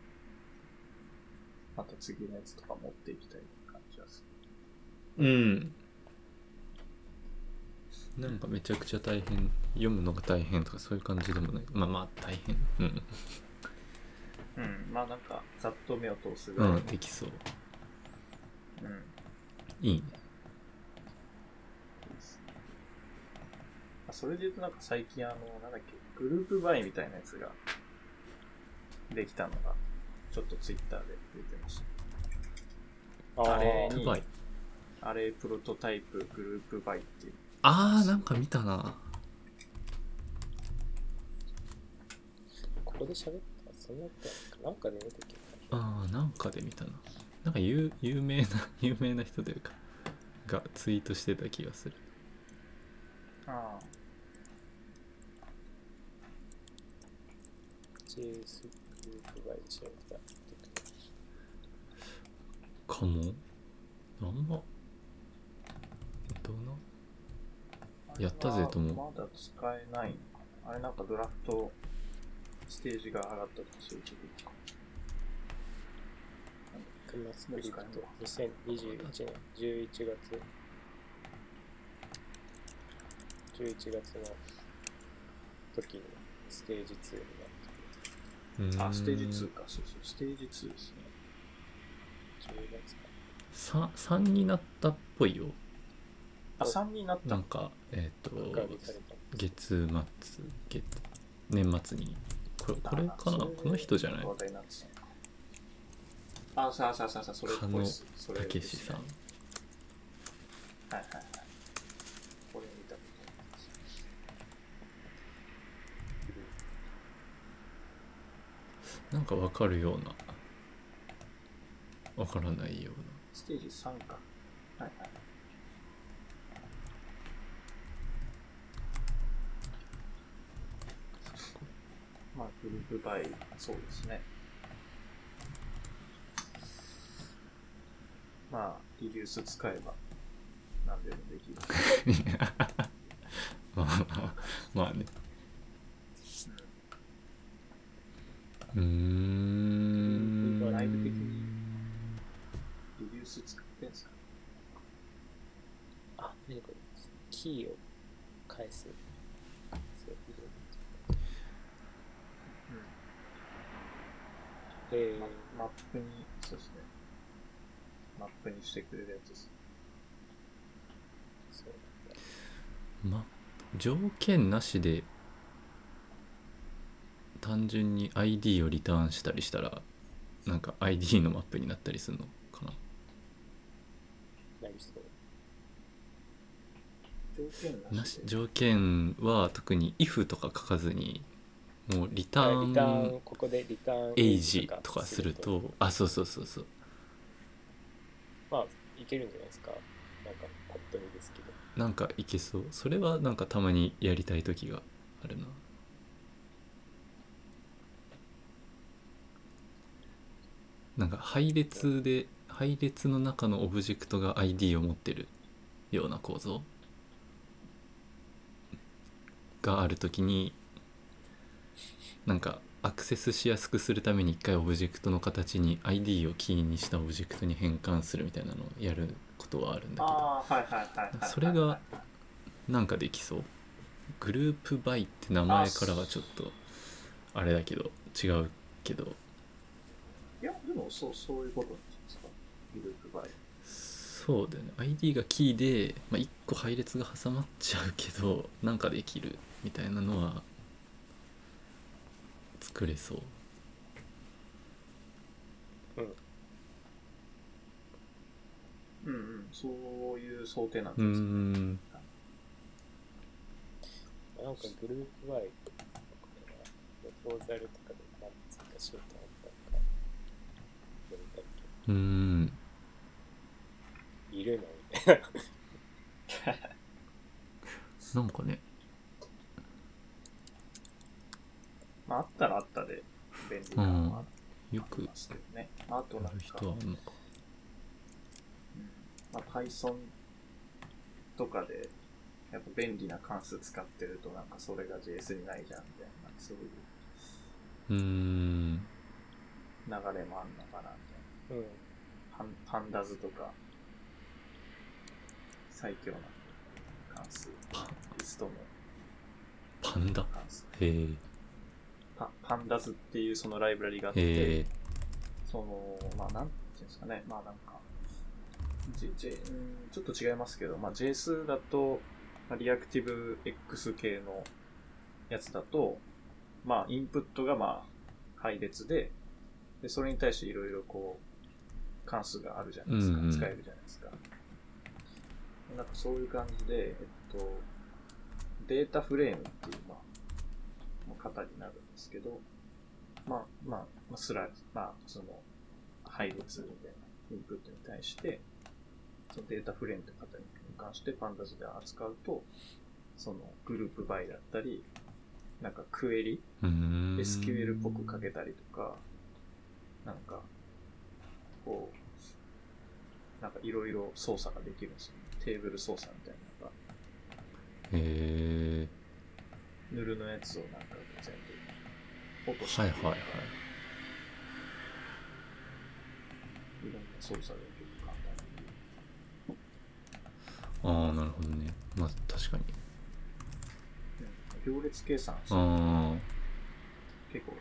また次のやつとか持っていきたい感じはすうんなんかめちゃくちゃ大変読むのが大変とかそういう感じでもないまあまあ大変うんる。うん。まあなんか、ざっと目を通すぐらいの。うんできそううん。いいねあそれで言うとなんか最近あの、なんだっけ、グループバイみたいなやつができたのが、ちょっとツイッターで出てました。ああれーにあれ、プロトタイプグループバイっていう。あーなんか見たな。ここで喋った？そんなことなんかで見たあーなんかで見たな。なんか有有名な 有名な人というかがツイートしてた気がする。あ JS グループたらかも。あんまどうな？あ。やったぜともまだ使えないあれなんかドラフトステージが上がったとかそういうことか。クマスクリプト2021年11月11月の時にステージ2になってうーんあ、ステージ2か。そうそう、ステージ2ですね。10月かさ3になったっぽいよあ、3になったなんかえっ、と月末月年末にこれこれかな？この人じゃない？あ、さあさあさあさあ、それっぽいっす。それたけしさんねはいはいはい。これ見た。なんかわかるようなわからないようステージ3か。はいはい。まあ、グループバイ、そうですね。まあ、リデュース使えば、何でもできる。な まあまあまあねうーん。ライブ的にリデュース使ってんすかあ何これ。キーを返すそうえーママップに、そうですね。マップにしてくれるやつです。そうま条件なしで単純に ID をリターンしたりしたらなんか ID のマップになったりするのかななりそう条件。なし条件は特に if とか書かずにもうリタあリターーンンここでリターンエイジとかすると。あそうそうそうそう。まあいけるんじゃないですか？なんかパッと見ですけど。なんかいけそう。それはなんかたまにやりたい時があるな。なんか配列で配列の中のオブジェクトが ID を持ってるような構造がある時になんかアクセスしやすくするために一回オブジェクトの形に ID をキーにしたオブジェクトに変換するみたいなのをやることはあるんだけど。それがなんかできそう group by って名前からはちょっとあれだけど違うけどいや、でもそう、そういうことなんですか？ group by。そうだよね ID がキーで、まあ、1個配列が挟まっちゃうけどなんかできるみたいなのは作れそう。うん。うん、そういう想定なんうーですね。ん。なんかグループこれはプロポーザルとかで何追加しようと思ったのか、やりたいけうーん。ど、いるのみたいな。なんかねまあ、あったらあったで便利なのはよくありますけどね。あとなんか人はあんのか。まあ、Python とかで、やっぱ便利な関数使ってるとなんかそれが JS にないじゃんみたいな、そういううーん。流れもあんのかなみたいな。うん。パンパンダズとか、最強な関数、パリストのパンダ？関数。へえパパンダズっていうそのライブラリがあって、へえその、まあ、なんていうんですかね、まあなんか、ちょっと違いますけど、まあ、JS だと、まあリアクティブ X 系のやつだと、まあ、インプットがまあ、配列で、で、それに対していろいろこう、関数があるじゃないですか。うんうん使えるじゃないですか。なんかそういう感じで、えっと、データフレームっていう、まあ、まあ型になるんですけど、まあ、まあ、まあ、スライまあ、その、配列みたいなインプットに対して、そのデータフレームという型に関してパンダズで扱うと、そのグループバイだったり、なんかクエリ、SQL っぽくかけたりとか、なんか、こう、なんかいろいろ操作ができるんですよ、ね。テーブル操作みたいなのが、へえヌルのやつをなんか全部、落として、はいはいはい。いろんな操作ができる簡単に。ああなるほどね。まあ確かに。うん行列計算する。結構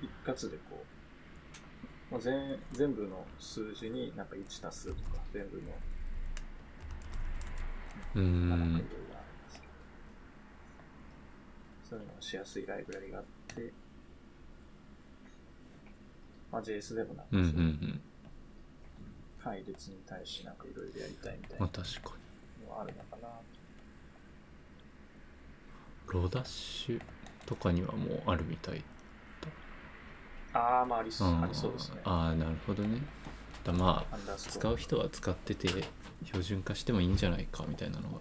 一括でこう、まあ、全全部の数字になんか1足すとか全部のあうんそういうのがしやすいライブラリがあって、まあ、JS でもなんかうんうんうん。配列に対してなんかいろいろやりたいみたいなまあ確かに。のはあるのかな。ロダッシュとかにはもうあるみたいああまあありそうあーありそうですね。ああなるほどね。だまあ使う人は使ってて標準化してもいいんじゃないかみたいなのが。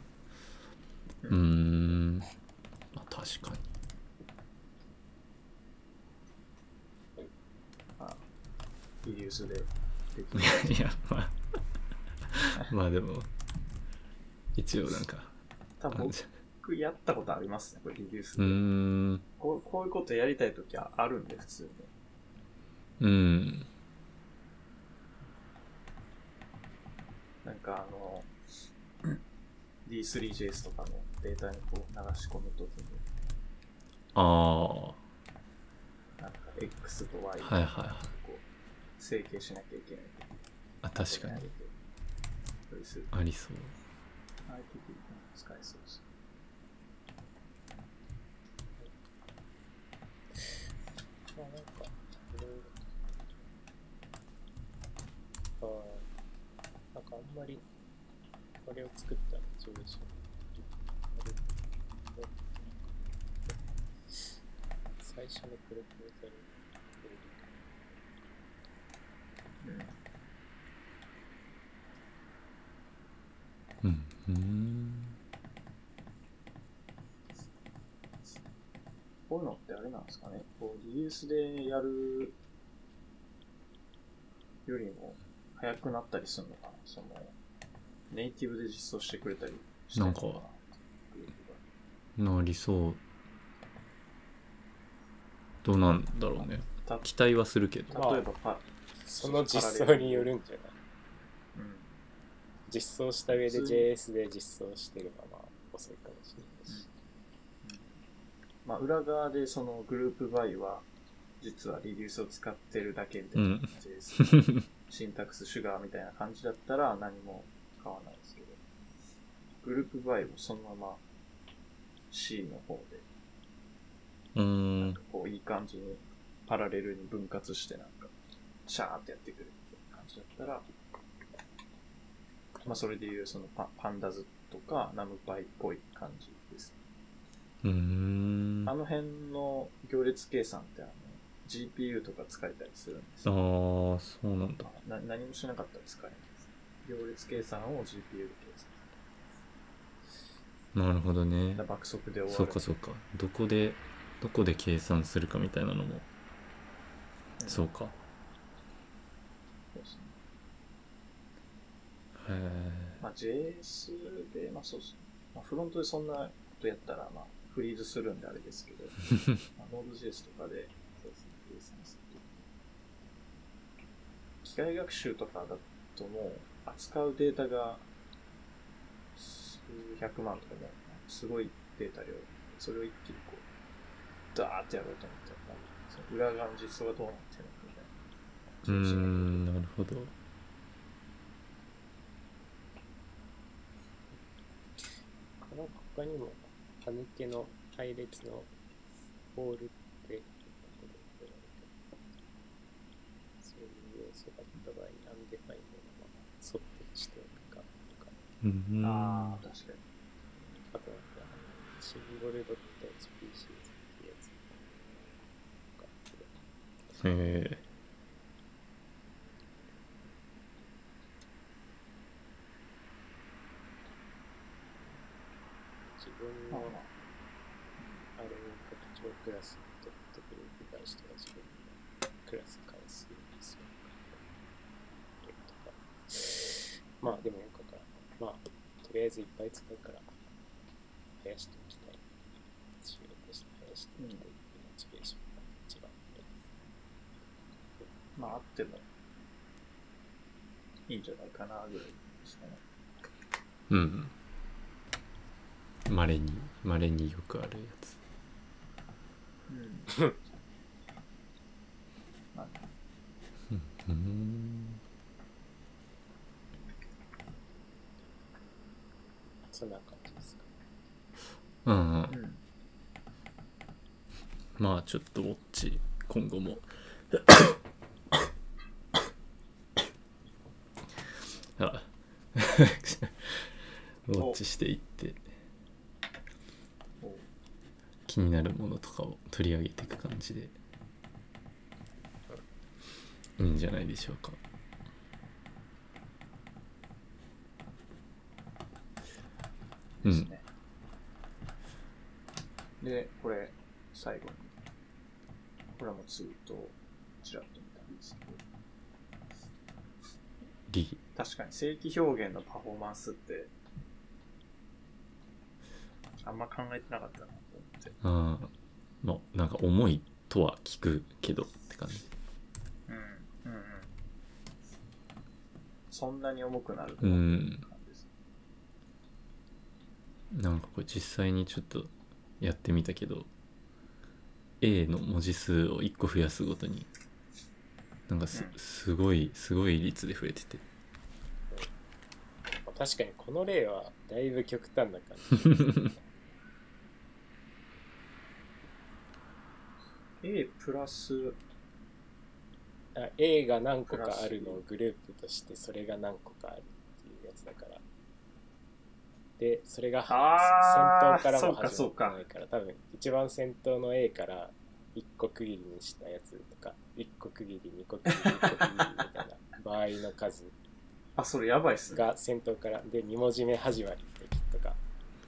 ううーんまあ確かに。リデュースでできる。いやまあ。まあでも一応なんか多分僕やったことありますねこれリデュースうで、ーん。こうこういうことやりたいときはあるんで普通に。うん。なんかあの D3JS とかのデータにこう流し込むときに。あなんか X と Y をはいはいはい。こう整形しなきゃいけないあ確かに。ありそう。ああいう時に使えそうです。まあなんか、いろいろ。ああ、なんかあんまり、これを作ったら上位者最初のプロポーザルこうんうんこういうのってあれなんですかね。こうリリースでやるよりも早くなったりするのかな。そのネイティブで実装してくれたりしてるのな。んかグループがなりそう。どうなんだろうね。た期待はするけど。まあ例えばパ、その実装によるんじゃない？うん、実装した上で JS で実装してればまあ遅いかもしれないし。まあ、裏側でそのグループバイは実はリデュースを使ってるだけみたいな、うん JS シンタクスシュガーみたいな感じだったら何も変わらないですけどグループバイをそのまま C の方でうーんこういい感じにパラレルに分割してなんかシャーってやってくるみたいな感じだったらまあそれでいうそのパパンダズとかナムパイっぽい感じですうん。ああの辺の行列計算ってあの GPU とか使えたりするんですあよ。ー、そうなんだ。な何もしなかったら使えないです。行列計算を GPU で計算。なるほどね。爆速で終わる。そうかそうか。どこで、どこで計算するかみたいなのも、うんそうか。そうですね。へえ。まあ JS で、まあそうですね。まあフロントでそんなことやったら、まあフリーズするんであれですけど、まあ、Node.js とかで、そうですね、計算すると。機械学習とかだともう扱うデータが数百万とかもすごいデータ量。それを一気にダーってやろうと思ったら、その裏側の実装がどうなってるのかみたうーいな。ん、なるほど。なんか他にも、歯抜けの配列のホールって、そういう要素があった場合に、 undefined のまま沿ってしておくかとか、うーん。ああ、確かに。あとなんか、 Symbol dot species っていうやつとか、自分のあれを拡張クラスに取ってくれるに対しては自分のクラス関数にするとか。まあでもよくから。まあ、とりあえずいっぱい使うから、生やしておきたい。収録して生やしておきたいっていうモチベーションが一番いいです。まああってもいいんじゃないかなぐらいですかね。うん。まれに、まれによくあるやつ。うん。まあうーん。そんな感じですか。うんうん。うん。まあちょっとウォッチ、今後も。あ ウォッチしていってお気になるものとかを取り上げていく感じでいいんじゃないでしょうか。うん。で、これ、最後に、これもツイートをちらっと見たんですけど、リ確かに正規表現のパフォーマンスって、あんま考えてなかったなと思って。ああまあなんか重いとは聞くけどって感じうん。うんうん。そんなに重くなるとうん。なんかこれ実際にちょっとやってみたけど A の文字数を1個増やすごとになんかすうんすごいすごい率で増えててまあ確かにこの例はだいぶ極端な感じ。A プラス、あ A が何個かあるのをグループとしてそれが何個かあるっていうやつだから。でそれが先頭からも始まってないから多分一番先頭の A から1個区切りにしたやつとか1個区切り2個区切り1個区切りみたいな場合の数あ、それやばいっすね。が先頭からで2文字目始まりの時とか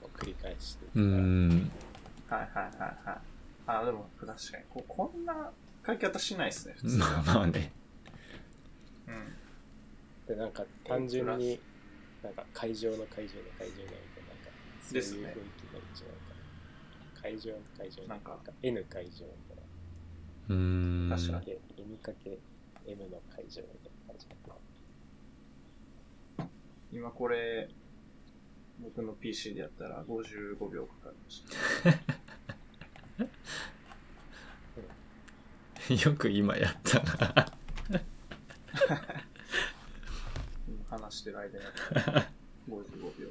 を繰り返して。からん。はいはいはいはい。あ、でも確かに、ここんな書き方しないっすね、普通。は。まあまあね。うん。でなんか単純になんか会場の会場の会場のみたいななんかそういう雰囲気になるんじゃないかな会場の会場のなんか。N 会場みたいな。うーん。確かに。で N かけ M の会場みたいな感じ今これ、僕の PC でやったら55秒かかりました。よく今やったな今話してる間にやったら55秒。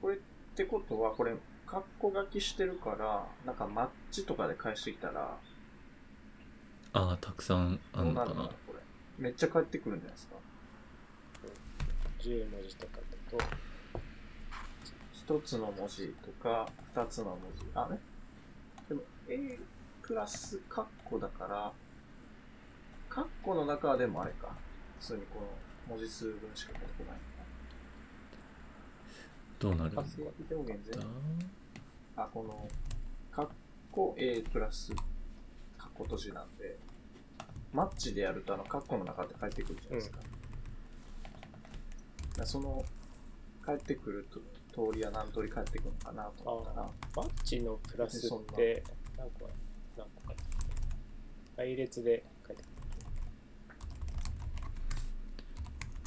これってことは、これ、カッコ書きしてるから、なんかマッチとかで返してきたら、ああたくさんあるのかなこれ。めっちゃ返ってくるんじゃないですか？10文字とかだと、一つの文字とか、二つの文字。あ、ね。でも、A プラスカッコだから、カッコの中はでもあれか。普通にこの文字数分しか書いてこないどうなるんだあこの、カッコ A プラスカッコ閉じなんで、マッチでやるとあのカッコの中って返ってくるじゃないですか。だからその、返ってくると通りは何通り返ってくるのかなと思ったら、マッチのプラスって何個何個か配列で書いて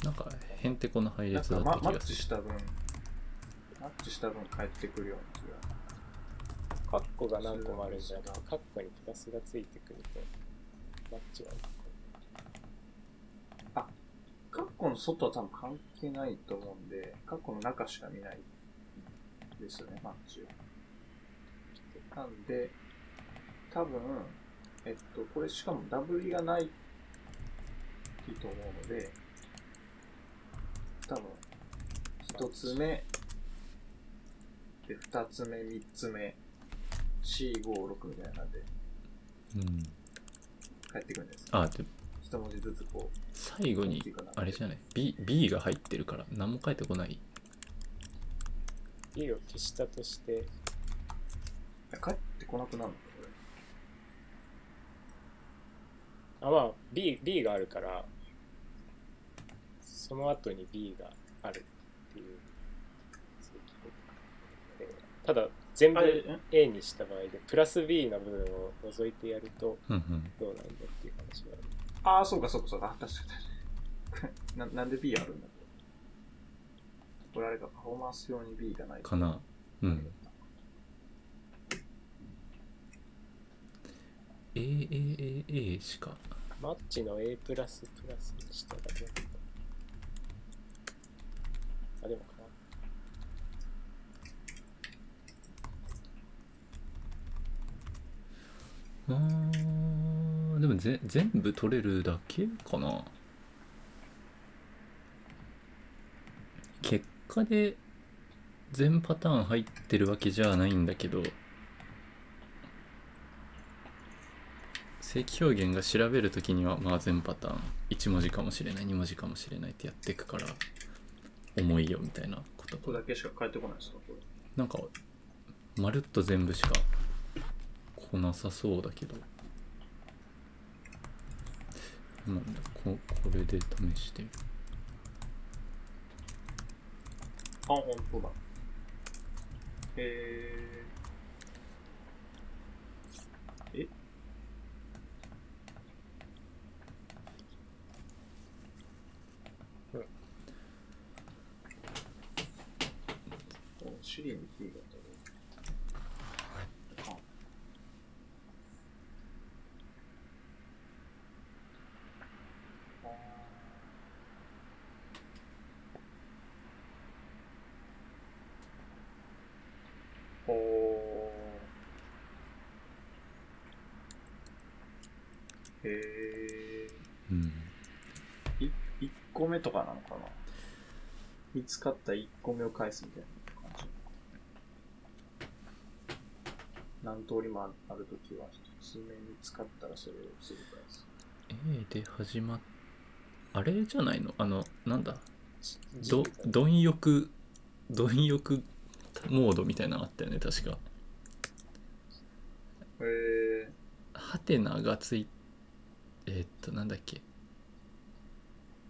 なんかへんてこな配列だった気がするチした分、マッチした分返ってくるような気が。カッコが何個もあるんじゃな。カッコにプラスがついてくると、マッチは何カッコの外は多分関係ないと思うんで、カッコの中しか見ないですよね、マッチは。なんで、多分、えっと、これしかもダブリがないと思うので、多分、一つ目、で、二つ目、三つ目、4、5、6みたいな感じで。うん。帰ってくるんです。あで一文字ずつこう、最後にあれじゃない？B, B が入ってるから何も書いてこない。B を消したとして、いや帰ってこなくなるのこれ。あ、まあ、B、B があるから、その後に B があるっていう。でただ、全部 A にした場合で、プラス B の部分を除いてやるとうんうんどうなんだっていう話がある。ああ、そうかそうかそうか。あ確かに確かに。ななんで B あるんだこれあれか、パフォーマンス用に B がないかなうん。AAAA しかマッチの A プラスプラスにしたらどうなんだあ、でもかな。あーでもぜ全部取れるだけかな。結果で全パターン入ってるわけじゃないんだけど正規表現が調べるときにはまあ全パターン。1文字かもしれない2文字かもしれないってやっていくから重いよみたいなこと。ここだけしか返ってこないですかこれ。なんかまるっと全部しか来なさそうだけどなんだここれで試してあ、本当だ。えー。え？うんおシリに P が。ああーほー。へうんー。い、1個目とかなのかな見つかった1個目を返すみたいな感じ。何通りもあるときは、1つ目見つかったらそれをすぐ返す。A で始まっあれじゃないの？あのなんだ？ど貪欲貪欲モードみたいなのあったよね確か。へえハテナがついえーっとなんだっけ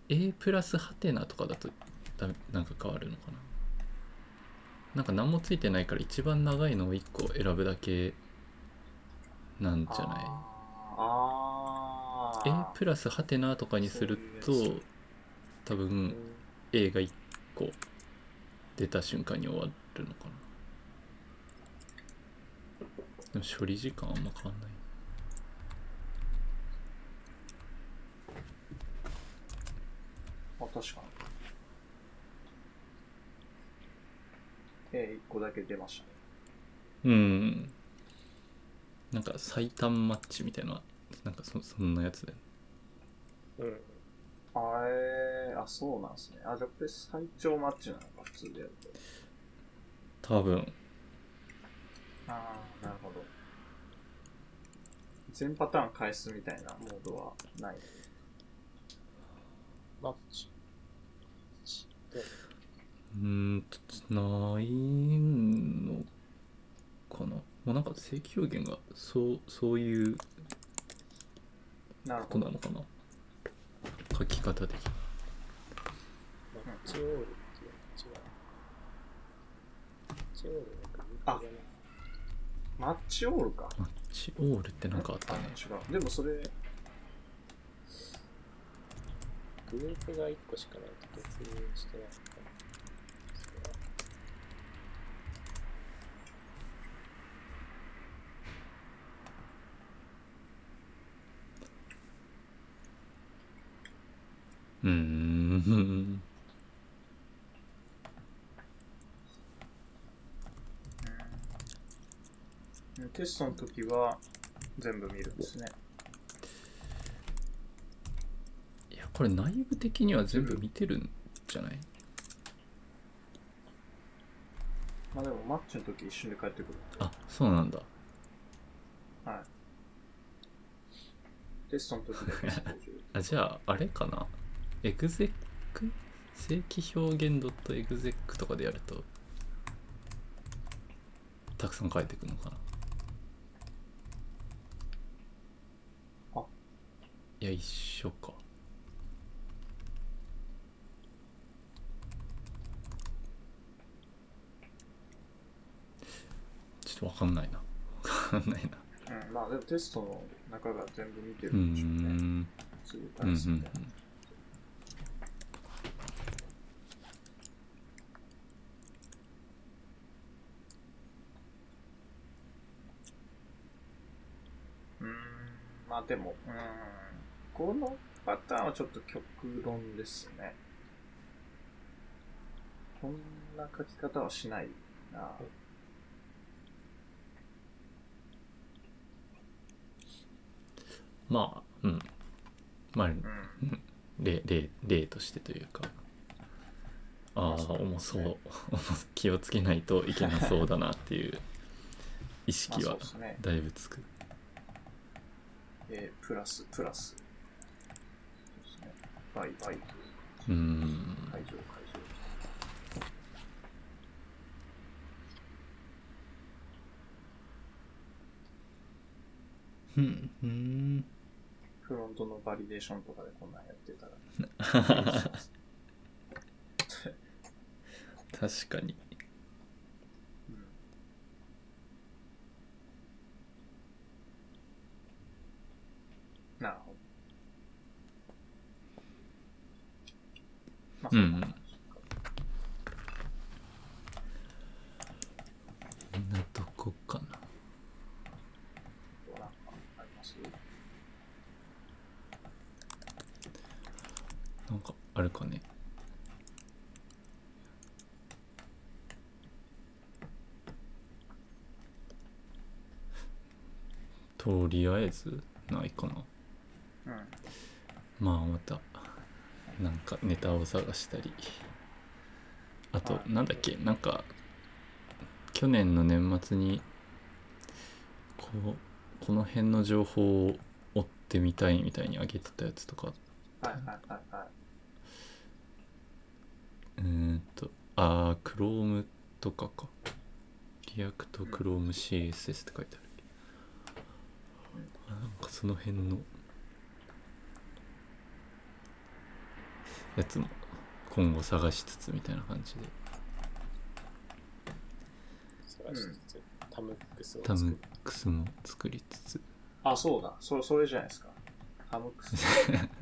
？A プラスハテナとかだとだなんか変わるのかな。なんか何もついてないから一番長いのを1個選ぶだけなんじゃない？あー。A プラスハテナとかにすると多分 A が1個出た瞬間に終わるのかな。でも処理時間あんま変わんない。あ、確かに。え1個だけ出ましたね。うんなんか最短マッチみたいななんかそそんなやつでうん。あれ、あ、そうなんですね。あ、じゃあこれ最長マッチなのか、普通でやると。多分ああ、なるほど。全パターン返すみたいなモードはない。マッチ。でうーんとないのかな？もうなんか正規表現がそうそういうなるほど。ことなのかな？書き方的にマッチオールっていうのは違う。マッチオールなんかあマッチオールか。マッチオールってなんかあったね違う。でもそれ、グループが1個しかないと別にしてないから。それはうん。テストの時は全部見るん。ですね。いやこれ内部的には全部見てるん。じゃないまあでもマッチの時一瞬で帰ってくる。あそうなん。だはい。テストの時だけ。あじゃああれかなエグゼック？正規表現 .exec とかでやるとたくさん返ってくるのかな？あ。いや一緒か。ちょっとわかんないな。わかんないな。うん、まあでもテストの中が全部見てるんでしょうね。うん。うんうーん、まあでも、うーん、このパターンはちょっと極論ですね。こんな書き方はしないな。まあうん。まあうん。例例例としてというか。ああ重そう。ね気をつけないといけなそうだなっていう意まあ識は。だいぶつくえープラス、プラス。そうですね。バイバイうん会場、会場。うんうんフロントのバリデーションとかでこんなんやってたら。確かにうんなるほど。まあ、うんうん。な感じかんなとこかな？なんかありますなんかあるかね？とりあえずないかな。うん。まあまたなんかネタを探したり。あとはい。なんだっけ？なんか去年の年末にこうこの辺の情報を追ってみたいみたいに上げてたやつとか。うーんとあー Chrome とかか。 React Chrome CSS って書いてある。あなんかその辺のやつも今後探しつつみたいな感じで探しつつ、タムックスをタムッ。クスも作りつつあ、そうだ。そそれじゃないですか。ハムクス。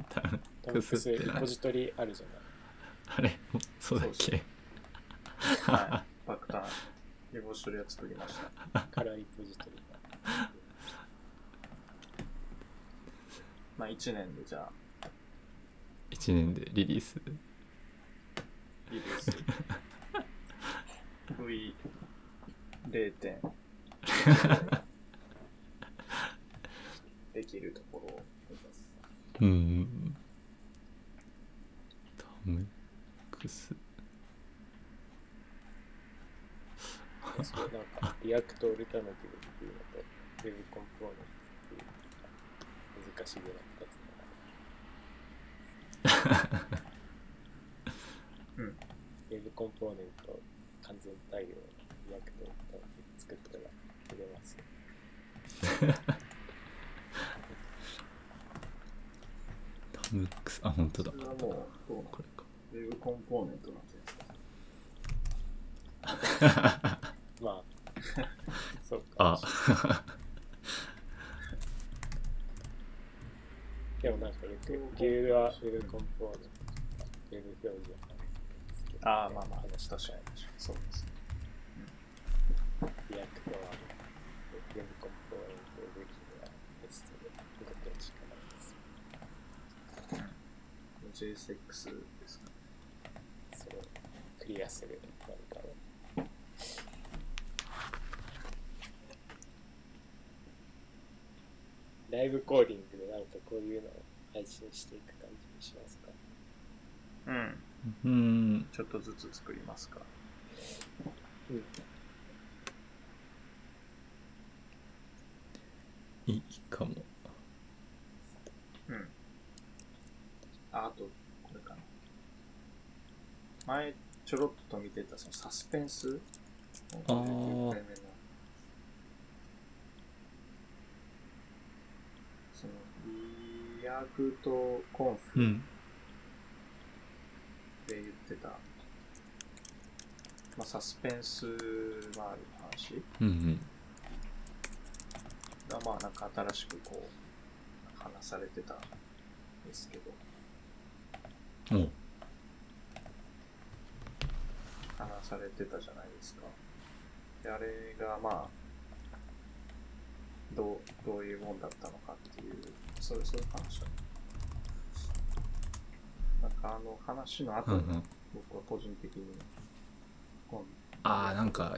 タ ムタムックスってなリポジトリあるじゃない。あれ？そうだっけ？はい。リボシトリは作りました。カラーリポジトリが。まあ1年でじゃあ、1年でリリース。リリース。V0 点。できるところを目指す。うんタムクス。そうなんかリアクトオルタナティブっていうのとウェブコンポーネントっていう難しいぐらい。うん。ウェブコンポーネント完全対応のリアクトオルタナティブ作ったら入れますよ。タムックスあ本当だそれはもう、これかウェブコンポーネントなんてやつか。まあ、そうか。あでもなんかよく、理由はウェブコンポーネントウェブ表示はああ、まあまあ、話確かに。そうですね。リアクトは、ウェブコンポーネントをできるはテストで5点しかないです。JSX ですか。それをクリアする何かを。ライブコーディングでなんかこういうのを配信していく感じにしますかうん。うんちょっとずつ作りますか。うん。いいかもうん。あ、あと、これかな。前、ちょろっと見てた、そのサスペンスあー59回目のその、リアクトコンうフんで言ってた、まあ、サスペンス周りの話。うんうん。が、まあ、なんか新しくこう、話されてたんですけど、お話されてたじゃないですか。で、あれがまあ、どう、どういうもんだったのかっていう、そういう、そういう話だあの話の後に、うんうん。僕は個人的に、こああなんかの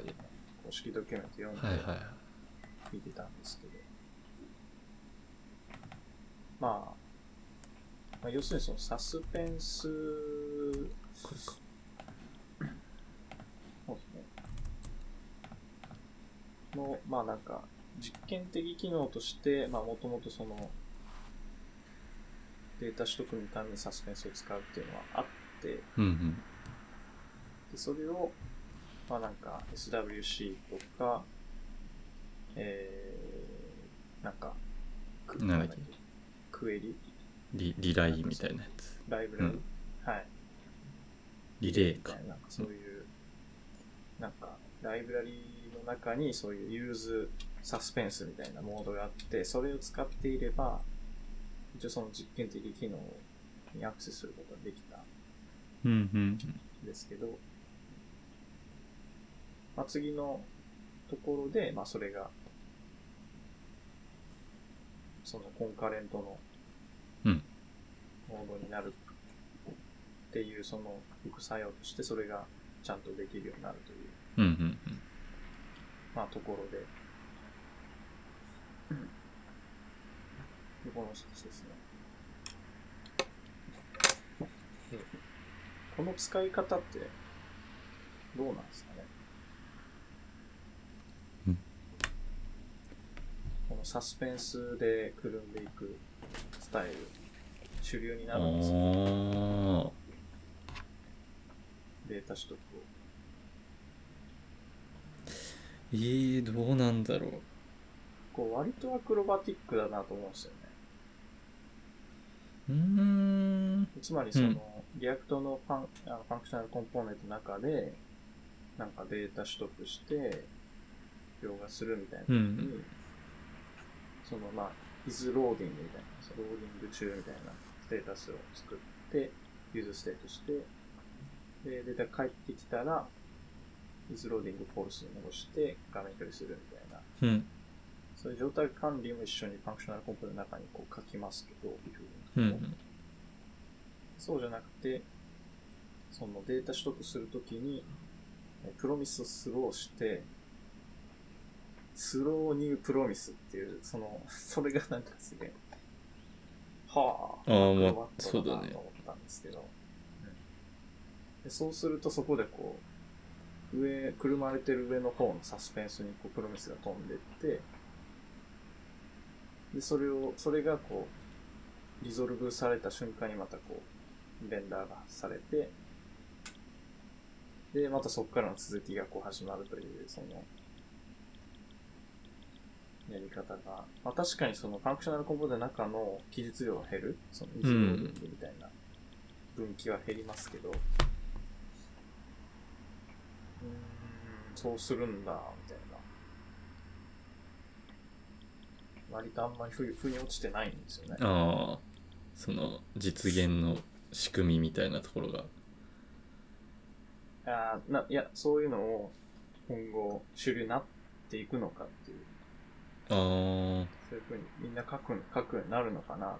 公式ドキュメント読んではいはいはい。見てたんですけど、まあ、まあ、要するにそのサスペンスこれか。そうですね。の、まあなんか、実験的機能として、まあもともとその、データ取得のためにサスペンスを使うっていうのはあって、うんうん。でそれを、まあなんか SWC とか、えー、なんか、クなんだっけクエリ？リリライみたいなやつ。ライブラリ、はい。リレーか。な、なんかそういう、なんか、ライブラリの中にそういうユーズサスペンスみたいなモードがあって、それを使っていれば、一応その実験的機能にアクセスすることができたんうんうん。ですけど、まあ、次のところで、まあ、それが、そのコンカレントのうん。モードになるっていう、その副作用としてそれがちゃんとできるようになるという、うんうんまあ、ところで、でこの一つですね。この使い方って、どうなんですかね？うんこのサスペンスでくるんでいくスタイル、主流になあるんですかーデータ取得を。えー、どうなんだろうこう割とアクロバティックだなと思うんですよね。うーん。つまりその、 React のファンあの functional コンポーネントの中で、なんかデータ取得して、描画するみたいな時に、うん。そのまあ、is loading みたいな、ローディング中みたいなステータスを作って、 useState して、で、データ返ってきたら、is loading false に戻して画面処理するみたいな、うんそういう状態管理も一緒にファンクショナルコンポーネントの中にこう書きますけど、うん。そうじゃなくて、そのデータ取得するときに、えプロミスをスローして、スローニュープロミスっていう、その、それがなんかすげえ、はあ、あーまあそうだねなと思ったんですけど、うん。でそうするとそこでこう、上、くるまれてる上の方のサスペンスにこうプロミスが飛んでって、で、それを、それがこう、 resolve された瞬間にまたこう、 render がされて、で、またそこからの続きがこう始まるという、その、やり方が、まあ確かにその functional コンポーの中の記述量が減る、その is loading みたいな分岐は減りますけど、うーん、そうするんだ、みたいな。割とあんまりふ腑に落ちてないんですよね。ああその実現の仕組みみたいなところがあーないや、そういうのを今後主流になっていくのかっていう、ああそういうふうにみんな書く書くようになるのかな。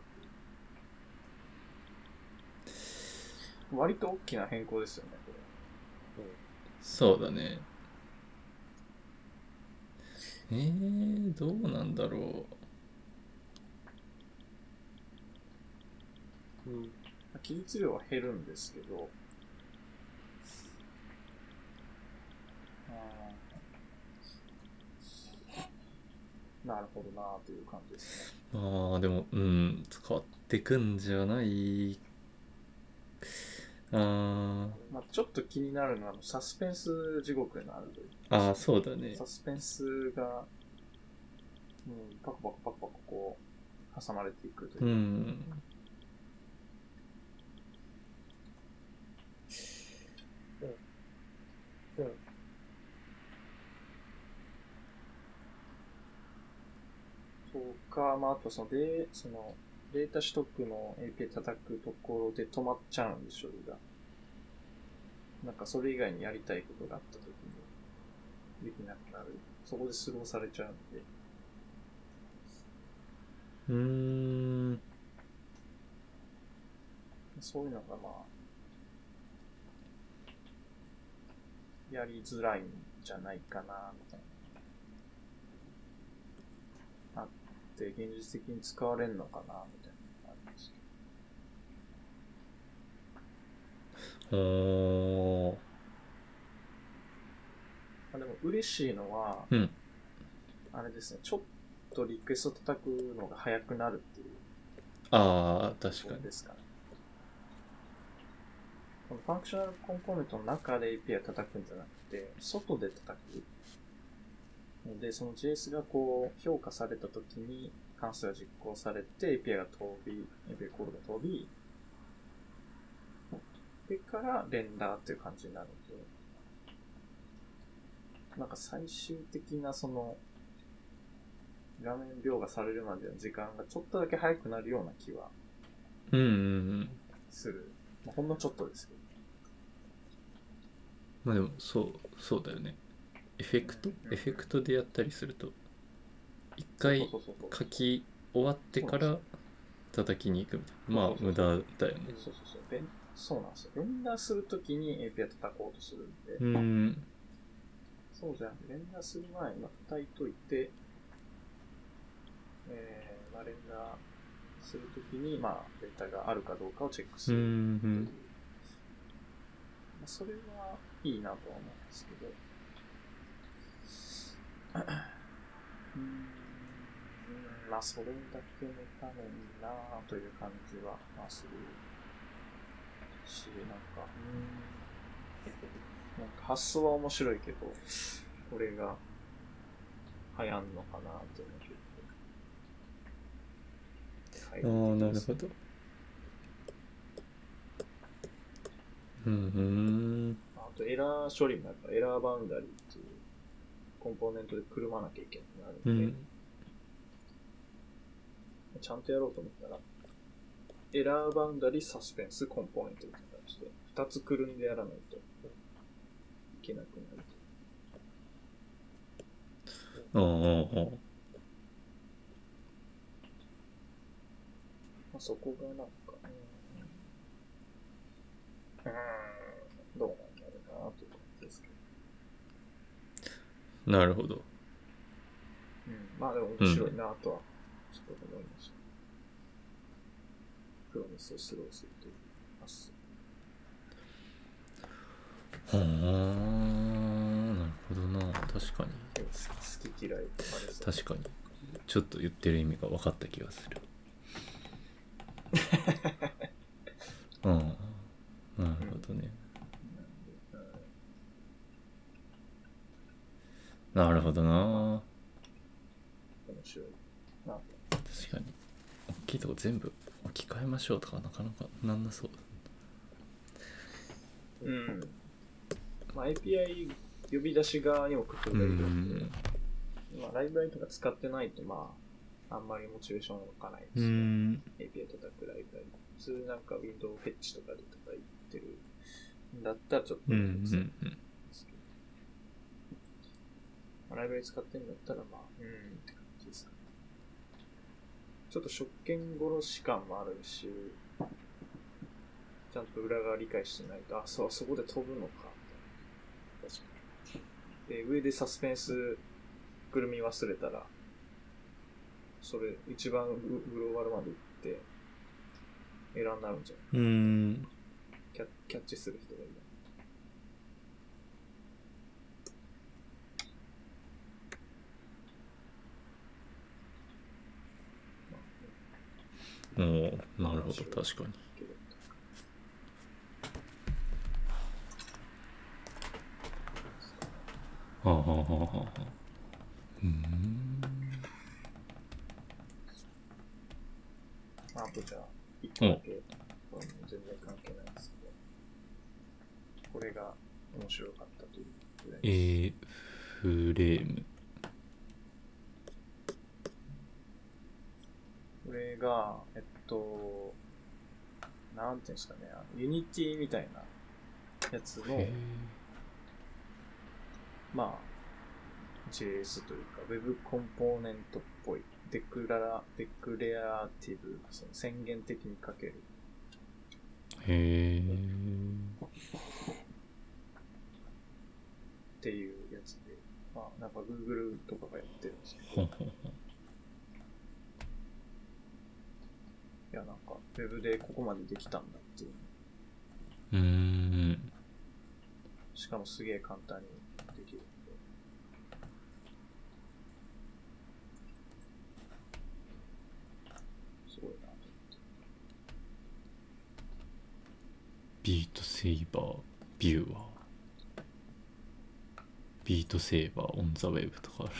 割と大きな変更ですよね、これ。そうだねえー、どうなんだろうん。記述量は減るんですけど、なるほどなという感じですね。うああでもうん使ってくんじゃないあーまあ、ちょっと気になるのは、サスペンス地獄になるという。あーそうだねサスペンスが、うん、パコパコパコパコこう、挟まれていくというう。んうん。そうか、まあ、あとそのデー、その、データ取得の API 叩くところで止まっちゃうんで、処理が。なんかそれ以外にやりたいことがあったときに、できなくなる。そこでスローされちゃうんで。うーんそういうのがまあ、やりづらいんじゃないかな、みたいな。あって、現実的に使われるのかな、みたいなあるんですけど。あ、でも嬉しいのは、うんあれですね、ちょっとリクエスト叩くのが早くなるっていうああ確かにろですかね。このファンクショナルコンポーネントの中で API を叩くんじゃなくて、外で叩く。ので、その JS がこう、評価されたときに関数が実行されて API が飛び、API コードが飛び、でからレンダーっていう感じになるので、なんか最終的なその、画面描画されるまでの時間がちょっとだけ早くなるような気はうんうんうんする。まあ、ほんのちょっとですけど。まあでもそうそうだよね。エフェクト？うん。エフェクトでやったりすると一回そうそうそうそう。書き終わってから叩きに行くみたいな。まあ無駄だよね。そうそうそう。レンそうなんですよ。レンダーするときに API 叩こうとするんで、うーん。そうじゃなくて、レンダーする前にまあ叩いといて、えー、まあ、レンダーするときに、まあ、データがあるかどうかをチェックすうる。んうまあ、それはいいなとは思うんですけど、うーん、まあ、それだけのためになぁという感じは、まあ、するし、なんか、うん、なんか発想は面白いけど、これが流行んのかなというのはちょっと。ああなるほど。うんうん。あとエラー処理もやっぱエラーバウンダリーっていうコンポーネントでくるまなきゃいけなくなるんで、うん。ちゃんとやろうと思ったら、エラーバウンダリーサスペンスコンポーネントみたいな感じで、二つくるんでやらないといけなくなる。ああああまあ、そこがなんか、うーん、どうなんだろうなという感じですけど。なるほど。うん、まあでも面白いなとは、ちょっと思いました。プロミスをスローするという発想。は確かに。好き嫌い確かに。ちょっと言ってる意味が分かった気がする。うんなるほどね。なるほどな。面白い。な確かに。大きいとこ全部置き換えましょうとかなかなかなんなそう。うん。まあ API 呼び出し側にも工夫うがいるんので、まあ、ライブラリとか使ってないとまああんまりモチベーションが湧かないでうすね、ん。API 叩くライブラリ普通なんか Windows フェッチとかでとか言ってるんだったらちょっとうんうんめん。あライブラリ使ってんだったらまあうんって感じですかね。ちょっと職権殺し感もあるしちゃんと裏側理解してないとあそうそこで飛ぶのかみたいな。確かに。で上でサスペンスくるみ忘れたらそれ一番ググローバルまで行ってエラーになるんじゃないうんキャッチする人がいない。おーなるほど確かに。あはあはあは。あはあうん。あとじゃあ、一個だけ、全然関係ないんですけど、これが面白かったというぐらいえー、 Frame。これが、えっと、なんていうんですかね、 Unity みたいなやつの、へまあ、JS というか、Web コンポーネントっぽい、デクララ、デクレアティブ、その宣言的に書ける。えへえっていうやつで、まあ、なんか Google とかがやってるんですけど、いや、なんか、Web でここまでできたんだっていう。うーんしかもすげえ簡単にできるんで。すごいな。ビートセイバービューワービートセイバーオンザウェブとかある。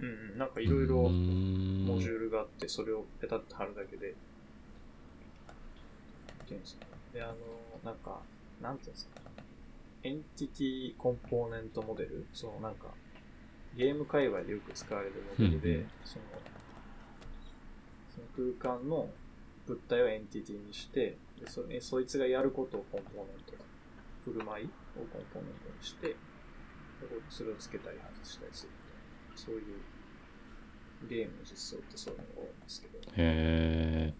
うんうん、なんかいろいろモん。ジュールがあって、それをペタッと貼るだけで、であの、なんか、なんていうんですか。エンティティコンポーネントモデル。そのなんか、ゲーム界隈でよく使われるモデルで、うん。うんその、その空間の物体をエンティティにして、でそえそいつがやることをコンポーネント、振る舞いをコンポーネントにして、でそれをつけたり外したりするみたいな。そういうゲームの実装ってそういうのが多いんですけど。へえ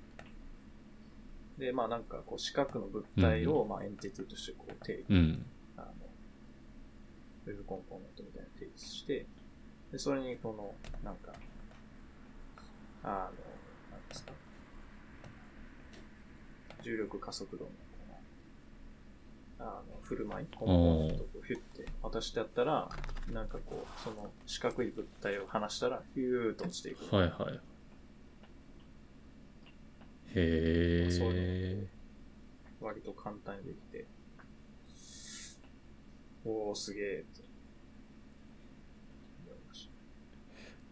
で、まあなんかこう四角の物体をまあエンティティとしてこう定義、うんあの、ウェブコンポーネントみたいなの定義して、で、それにこの、なんか、あの、なんですか、重力加速度の、あの、振る舞い、コンポーネントをこうヒュッて渡してやったら、なんかこう、その四角い物体を離したら、ヒューッと落ちていく。はいはい。へえ割と簡単にできて、おー、すげえ。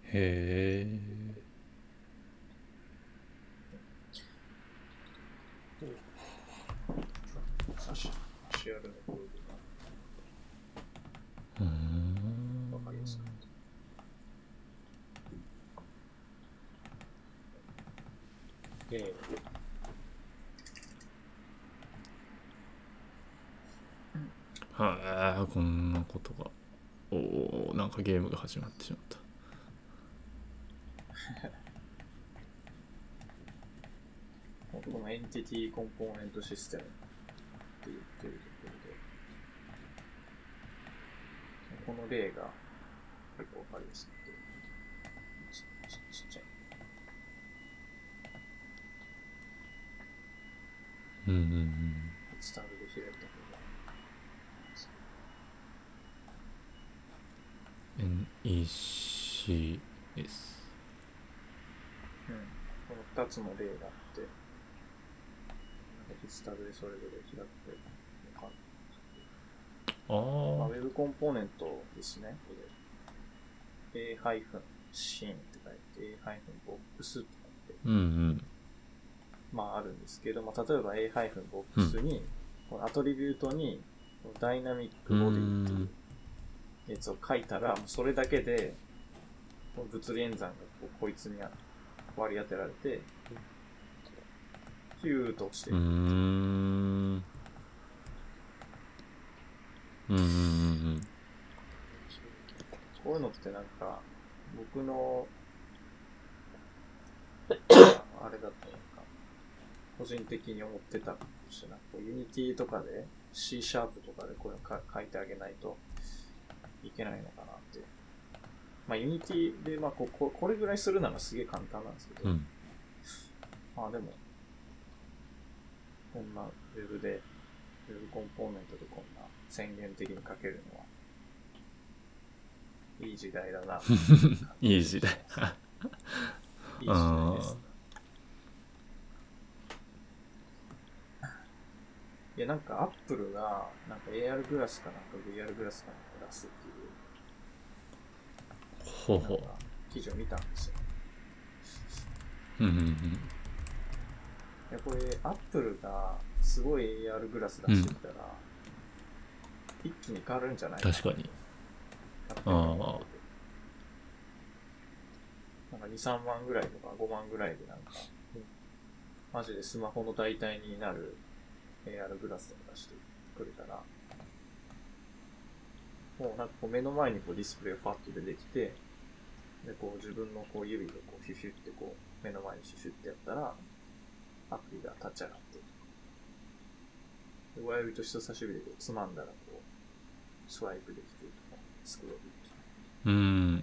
へえサシシアルのブログうーんがわかりやすかった。で、はいこんなことが。おおなんかゲームが始まってしまった。このエンティティコンポーネントシステムって言ってるところで、この例が結構わかりやすくて、ちちちっちゃい。うんうんうん。スタートで開いた方が、石ですうん。この二つの例があって、なんかデジタルでそれぞれ開くとわかる。あまあ、あウェブコンポーネントですね。これ。A-syn って書いて a-box って書いて、うんうんまああるんですけど、まあ、例えば a-box に、このアトリビュートに、ダイナミックボディっていうやつを書いたら、もうそれだけで、物理演算がこうこいつに割り当てられて、ヒューッと落ちてる。ん。うんうんうんこういうのってなんか、僕の、あれだとなんか、個人的に思ってたとして、なんかこう、 Unity とかで、C シャープとかでこういうのか書いてあげないといけないのかなって。まあ、 Unity で、まあこ、ここれぐらいするならすげえ簡単なんですけど、うんまあでも、こんなウェブで、ウェブコンポーネントでこんな宣言的に書けるのは、いい時代だな。いい時代いい時代です。いや、なんかアップルが、なんか AR グラスかなんか VR グラスかなんか出すっていう、ほうほなんか記事を見たんですよ。ううんうんうん。いや、これ、アップルがすごい AR グラス出してきたら、一気に変わるんじゃない確かに。勝手に思っててなんか2、3万ぐらいとか5万ぐらいでなんか、マジでスマホの代替になる AR グラスとか出してくれたら、もうなんかこう目の前にこうディスプレイがパッと出てきて、で、こう自分のこう指がこうフィフィってこう目の前にシュシュってやったら、アプリが立ち上がって、で親指と人差し指でこうつまんだらこう、スワイプできてとか、スクロールできて。ん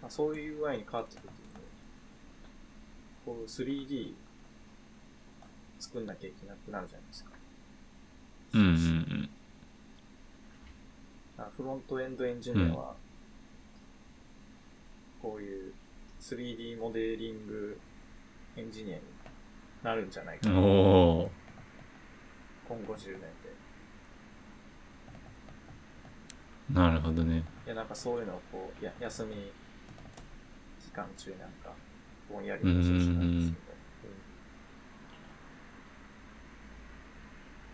まあ、そういう具合に変わった時に、こう 3D 作んなきゃいけなくなるじゃないですか。うんうんうんあフロントエンドエンジニアは、こういう 3D モデリングエンジニアになるんじゃないかな。今後10年で。なるほどねいや、なんかそういうのをこう、や休み期間中になんか、ぼんやりとしたんですけど、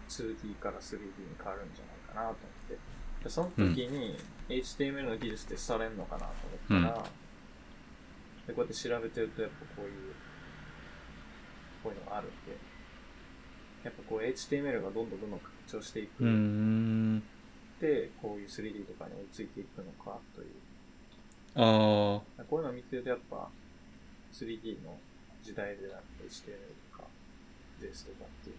2D から 3D に変わるんじゃないかなと思って。で、その時に HTML の技術ってされんのかなと思ったら、で、こうやって調べてるとやっぱこういう、こういうのがあるんで、やっぱこう HTML がどんどんどんどん拡張していく。で、こういう 3D とかに追いついていくのかという。ああこういうのを見てるとやっぱ 3D の時代でなんか HTML とか JS とかっていう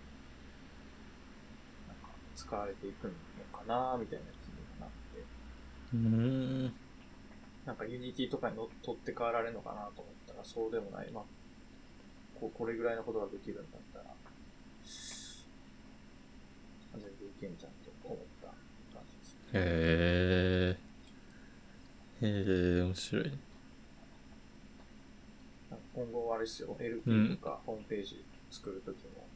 使われていくのかなみたいな気になって、うーん。なんか Unity とかにの取って代わられるのかなと思ったらそうでもない。まあ、こうこれぐらいのことができるんだったら、全然いけんじゃんと思った感じですね。へえへえ面白い。今後はあれですよ、LP とかホームページ作るときも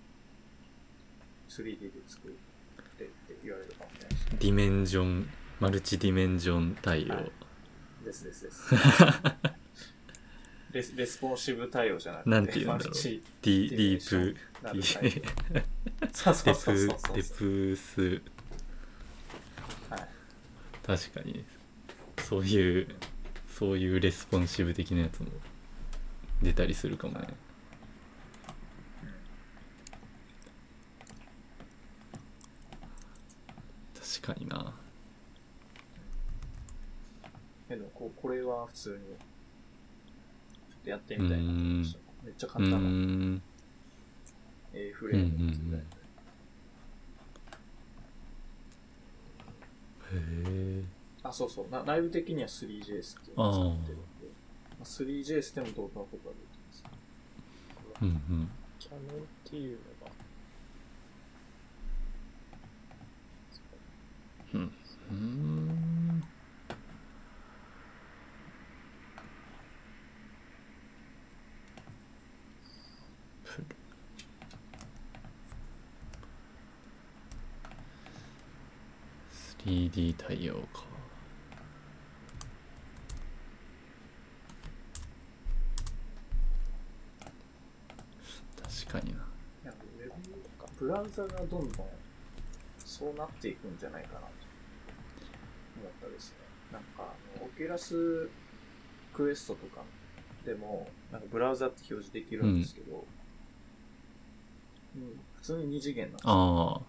3D で作ってって言われるかもしれないし。ディメンジョンマルチディメンジョン対応、はい。ですですです。レスレスポンシブ対応じゃなくて、なんて言うんだろう。ディdeep。デ対応そうそう Depth。はい。確かに。そういうそういうレスポンシブ的なやつも出たりするかもね。確かにな。けどこう、これは普通に、ちょっとやってみたいなと思いました。めっちゃ簡単な、ん。A フレームっていうぐらいへえあ、そうそう。な内部的には 3JS っていうのを使ってるんで、まあ、3JS でも同等のことができます。うんうん。キャノンっていうのうん。うん。3D 対応か。確かにな。いや、ウェブブラウザがどん。どん。そうなっていくん。じゃないかなと思ったですね。なんか Oculus Quest とかでも、なんかブラウザって表示できるんですけど、うん普通に二次元なんですよ。ああ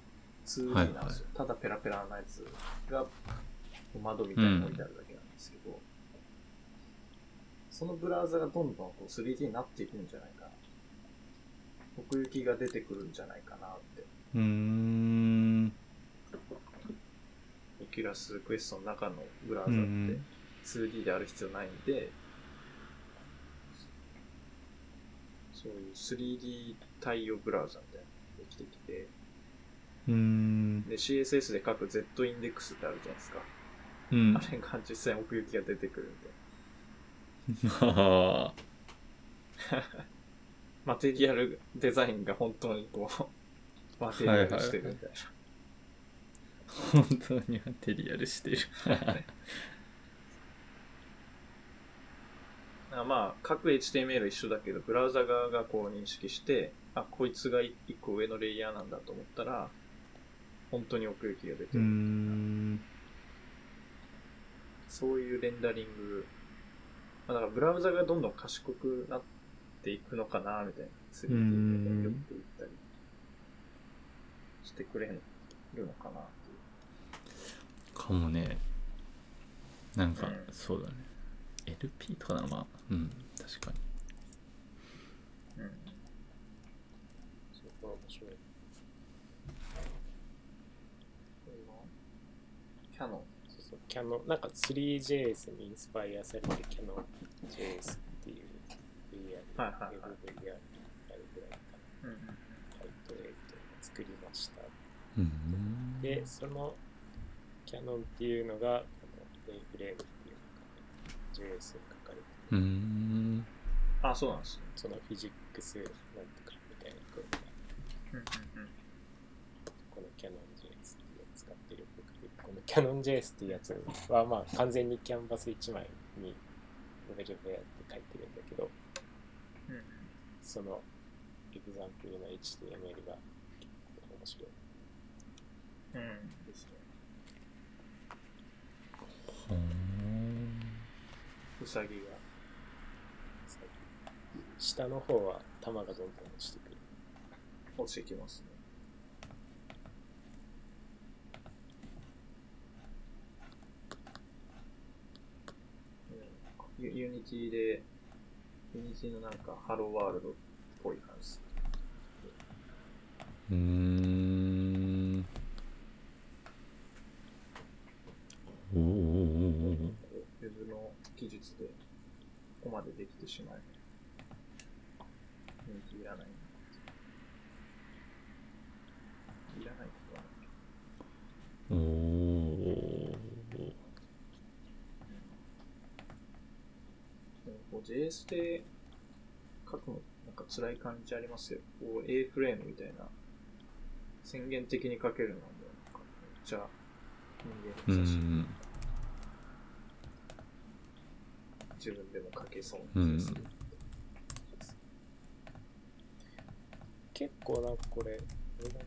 2D はいなんですよ。ただペラペラなやつが窓みたいに置いてあるだけなんですけど、そのブラウザがどんどんこう 3D になっていくんじゃないかな。奥行きが出てくるんじゃないかなって。うーん Oculus Quest の中のブラウザってうん 2D である必要ないんで、そういう 3D 対応ブラウザみたいなのができてきて、うーんで CSS で書く Z インデックスってあるじゃないですか。うん。あれが実際奥行きが出てくるんで。は マテリアルデザインが本当にこう、マテリアルしてるみたいな。あ本当にマテリアルしてる あまあ、各 HTML 一緒だけど、ブラウザ側がこう認識して、あ、こいつが一個上のレイヤーなんだと思ったら、本当に奥行きが出てる。んそういうレンダリング。まあ、だからブラウザがどんどん賢くなっていくのかな、みたいな。3D でうん寄っていったりしてくれるのかな。かもねなんか、うんそうだね LP とかならまあうん確かにうん。すごい面白い。キャノン。そうそう、キャノン、なんか 3JS にインスパイアされて、キャノン JS っていう VR、はいはいはい VR やるぐらいかな。うん。ライトエイトを作りました。うーんで、そのキャノンっていうのが、このメインフレームっていうのが、JS に書かれてうーんあ、そうなんですね。そのフィジックスなんとかみたいなこううんうんうん。このキャノン JS っていうのを使ってる僕このキャノン JS っていうやつはまあ完全にキャンバス1枚にノベルフェアって書いてるんだけどそのエグザンプルの HTML が結構面白いうん。ですね。うさぎが。下の方は弾がどんどん落ちてくる落ちてきますね。うんユ Unity で、 Unity のなんか Hello World っぽい感じ。うーんおーおーおーおーこうウェブの技術でここまでできてしまえ。 Unity いらない。いらないことはない。おーう JS で書くのなんか辛い感じありますよ。こう A フレームみたいな宣言的に書けるので、なんかめっちゃ人う間に優しい。ん自分でも書けそうな気がする。結構なんかこれあれだな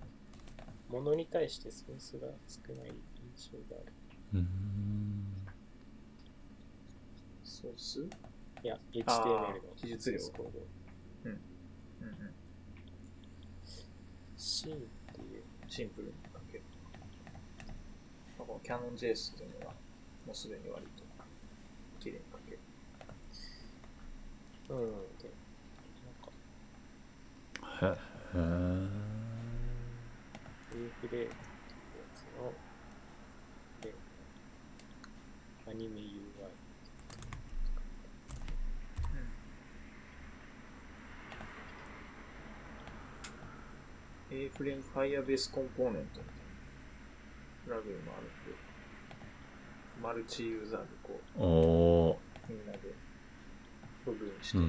物に対してソースが少ない印象があるうーんソース？いやあ HTML ーの記述量うんうん。シーンっていうシンプルに書ける。まあこの CanonJS っていうのは、もうすでに割と綺麗に書ける。うんへへインフレームってやつのでアニメ UI うん。A フレーム Firebase コンポーネントみたいなラグインもあるんで、マルチユーザーでこーおーう、みんなで部分してて、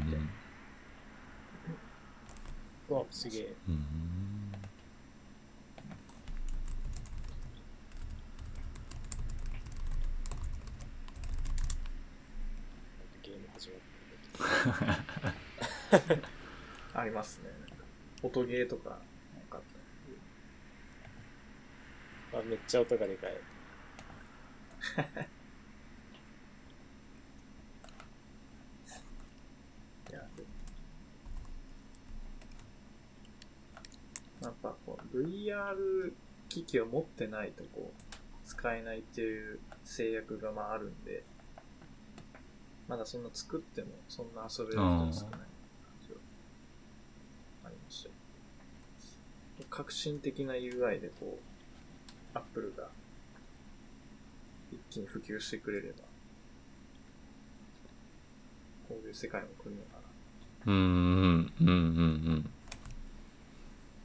うん、わすげえ、うん、ゲーム始まった ありますね。音ゲーとかなかった。あめっちゃ音がでかい。VR 機器を持ってないとこう、使えないっていう制約がまああるんで、まだそんな作ってもそんな遊べる人少ない感じはありました。革新的な UI でこう、Apple が一気に普及してくれれば、こういう世界も来るのかな。うんうんうんうん。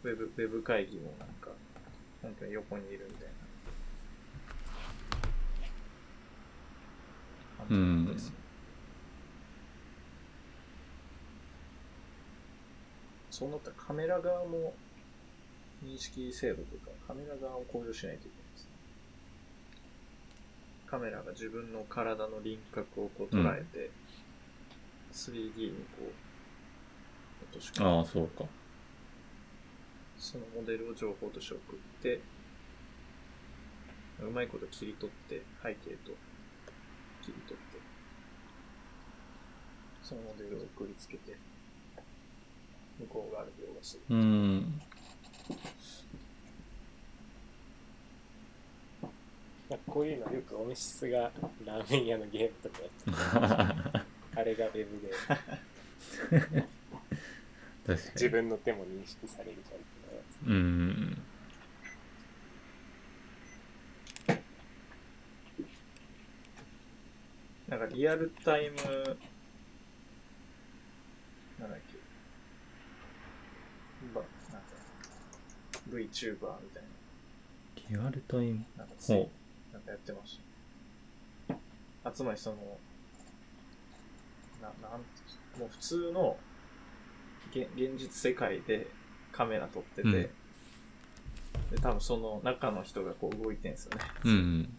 ウェブ、ウェブ会議もなんか、本当に横にいるみたいな。うん感じですねそうなったらカメラ側も認識精度とかカメラ側を向上しないといけないですね。カメラが自分の体の輪郭をこう捉えて、3D にこう落とし込むああそうかそのモデルを情報として送って、うまいこと切り取って、背景と切り取って、そのモデルを送りつけて、向こう側で描画する。うんこういうのよくオメシスがラーメン屋のゲームとかやってて あれがウェブで 自に分の手も認識されるタイプ。うん。なんかリアルタイム、なんだっけ、ば、なんか、VTuber みたいリアルタイム？な、なんかついほなんかやってました。あつまりその、な、なんもう普通の現現実世界でカメラ撮ってて、うんで、多分その中の人がこう動いてんですよね。ううん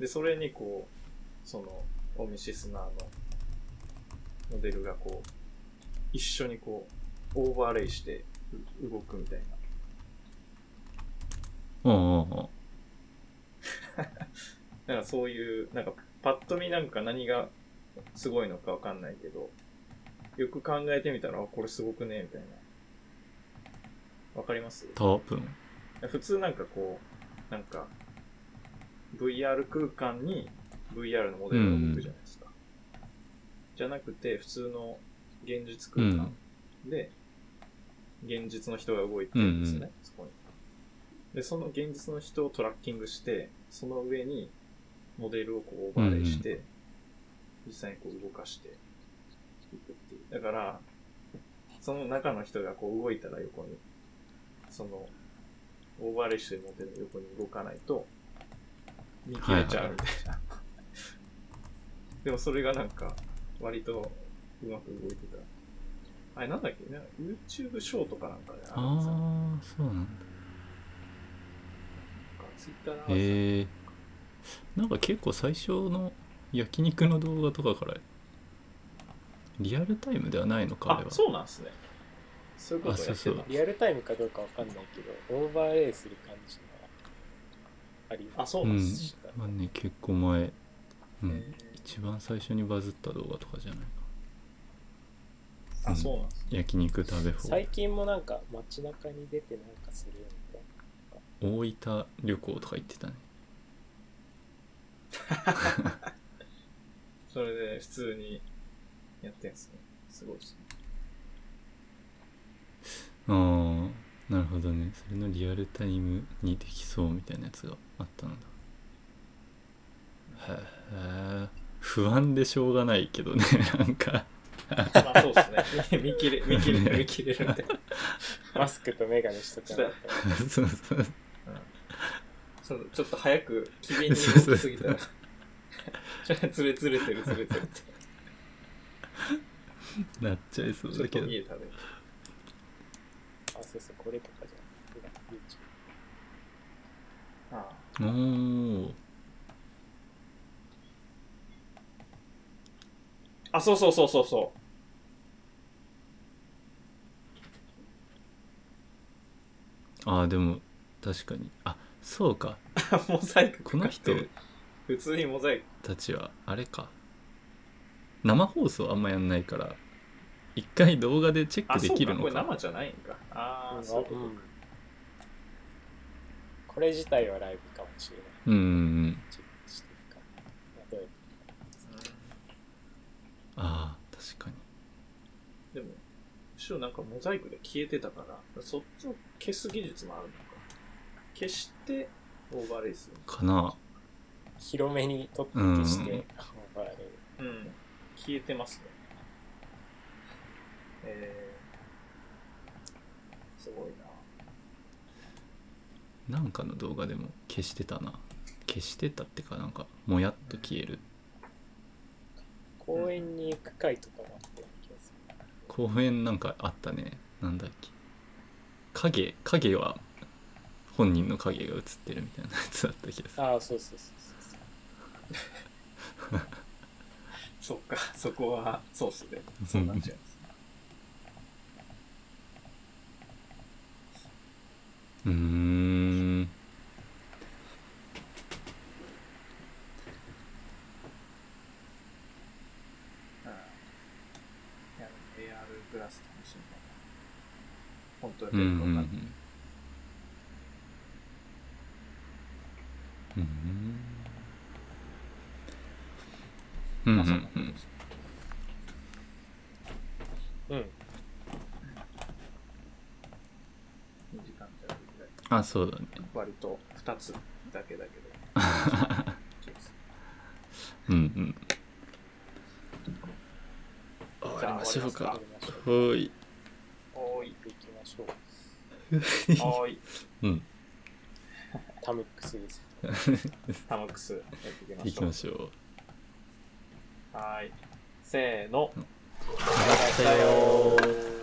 で、それにこう、その、オミシスナーのモデルがこう、一緒にこう、オーバーレイしてう動くみたいな。うんうんうん なんかそういう、なんかパッと見なんか何がすごいのかわかんないけど、よく考えてみたら、あこれすごくねみたいな。わかります？多分普通なんかこう、なんか、VR 空間に VR のモデルが動くじゃないですか。じゃなくて、普通の現実空間で、現実の人が動いてるんですよね、うんそこに。で、その現実の人をトラッキングして、その上にモデルをこうオーバーレイして、実際にこう動かしていくっていう。だから、その中の人がこう動いたら横に、その、オーバーレイしてるモデルの横に動かないと、見切れちゃうみたいな。でもそれがなんか、割とうまく動いてた。あれなんだっけな ?YouTube ショーとかなんかでああ。あそうなんだツイッターへえなんか結構最初の焼肉の動画とかからリアルタイムではないのかあれあは、そうなんですね。そういうことをやってたあそうそうリアルタイムかどうかわかんないけど、オーバーレイする感じがありあ、そううなんんです。まあね結構前、うんへ一番最初にバズった動画とかじゃないかーあ、そうなんです。焼肉食べ放最近もなんか街中に出てなんかするよみたいな。大分旅行とか行ってたね それで普通にやってんすね。すごいですね。ああなるほどね。それのリアルタイムにできそうみたいなやつがあったんだ。へえ不安でしょうがないけどね なんか。まあそうですね。見切れ、見切れる、見切れるみたいな。マスクとメガネしとか。なそうそう。そのちょっと早く機敏に動きすぎたら、ずれずれてるずれてるって。なっちゃいそうちょっだけどと家食べる。あ、そうそう、これとかじゃなくて、YouTube あおおあ、そうそうそうそう。そああでも確かに。あそうか。う。モザイクこの人普通にモザイク。たちはあれか。生放送あんまやんないから一回動画でチェッあ、クでそうか。これきるのか生じゃないんか。ああ、うんそういうことうんこれ自体はライブかもしれない。うんうんうんチェックしてるか。まあああ確かにでも、むしろなんかモザイクで消えてたから、そっちを消す技術もあるのか。消して、オーバーレイする。かな広めに撮って消して、うんオーバーレイうん。消えてますね。えー、すごいな。なんかの動画でも消してたな。消してたってかなんかもやっと消える。公園に行く回とかもあったような気がする。公園なんかあったね。なんだっけ。影影は本人の影が映ってるみたいなやつだった気がする。ああ、そうそうそうそうそ っか、そこはソースで、そうなっちゃいます。うーん。グラス楽し。本当にうん。うん。うん。2時間じゃないぐらい。あそうだね割と2つだけだけど。うんうん終わりましょうか。はーいおーい。行きましょう。おーい。うんタムックスです。タマックスやっていきましょう。ましょうはーい。せーの。ありがとう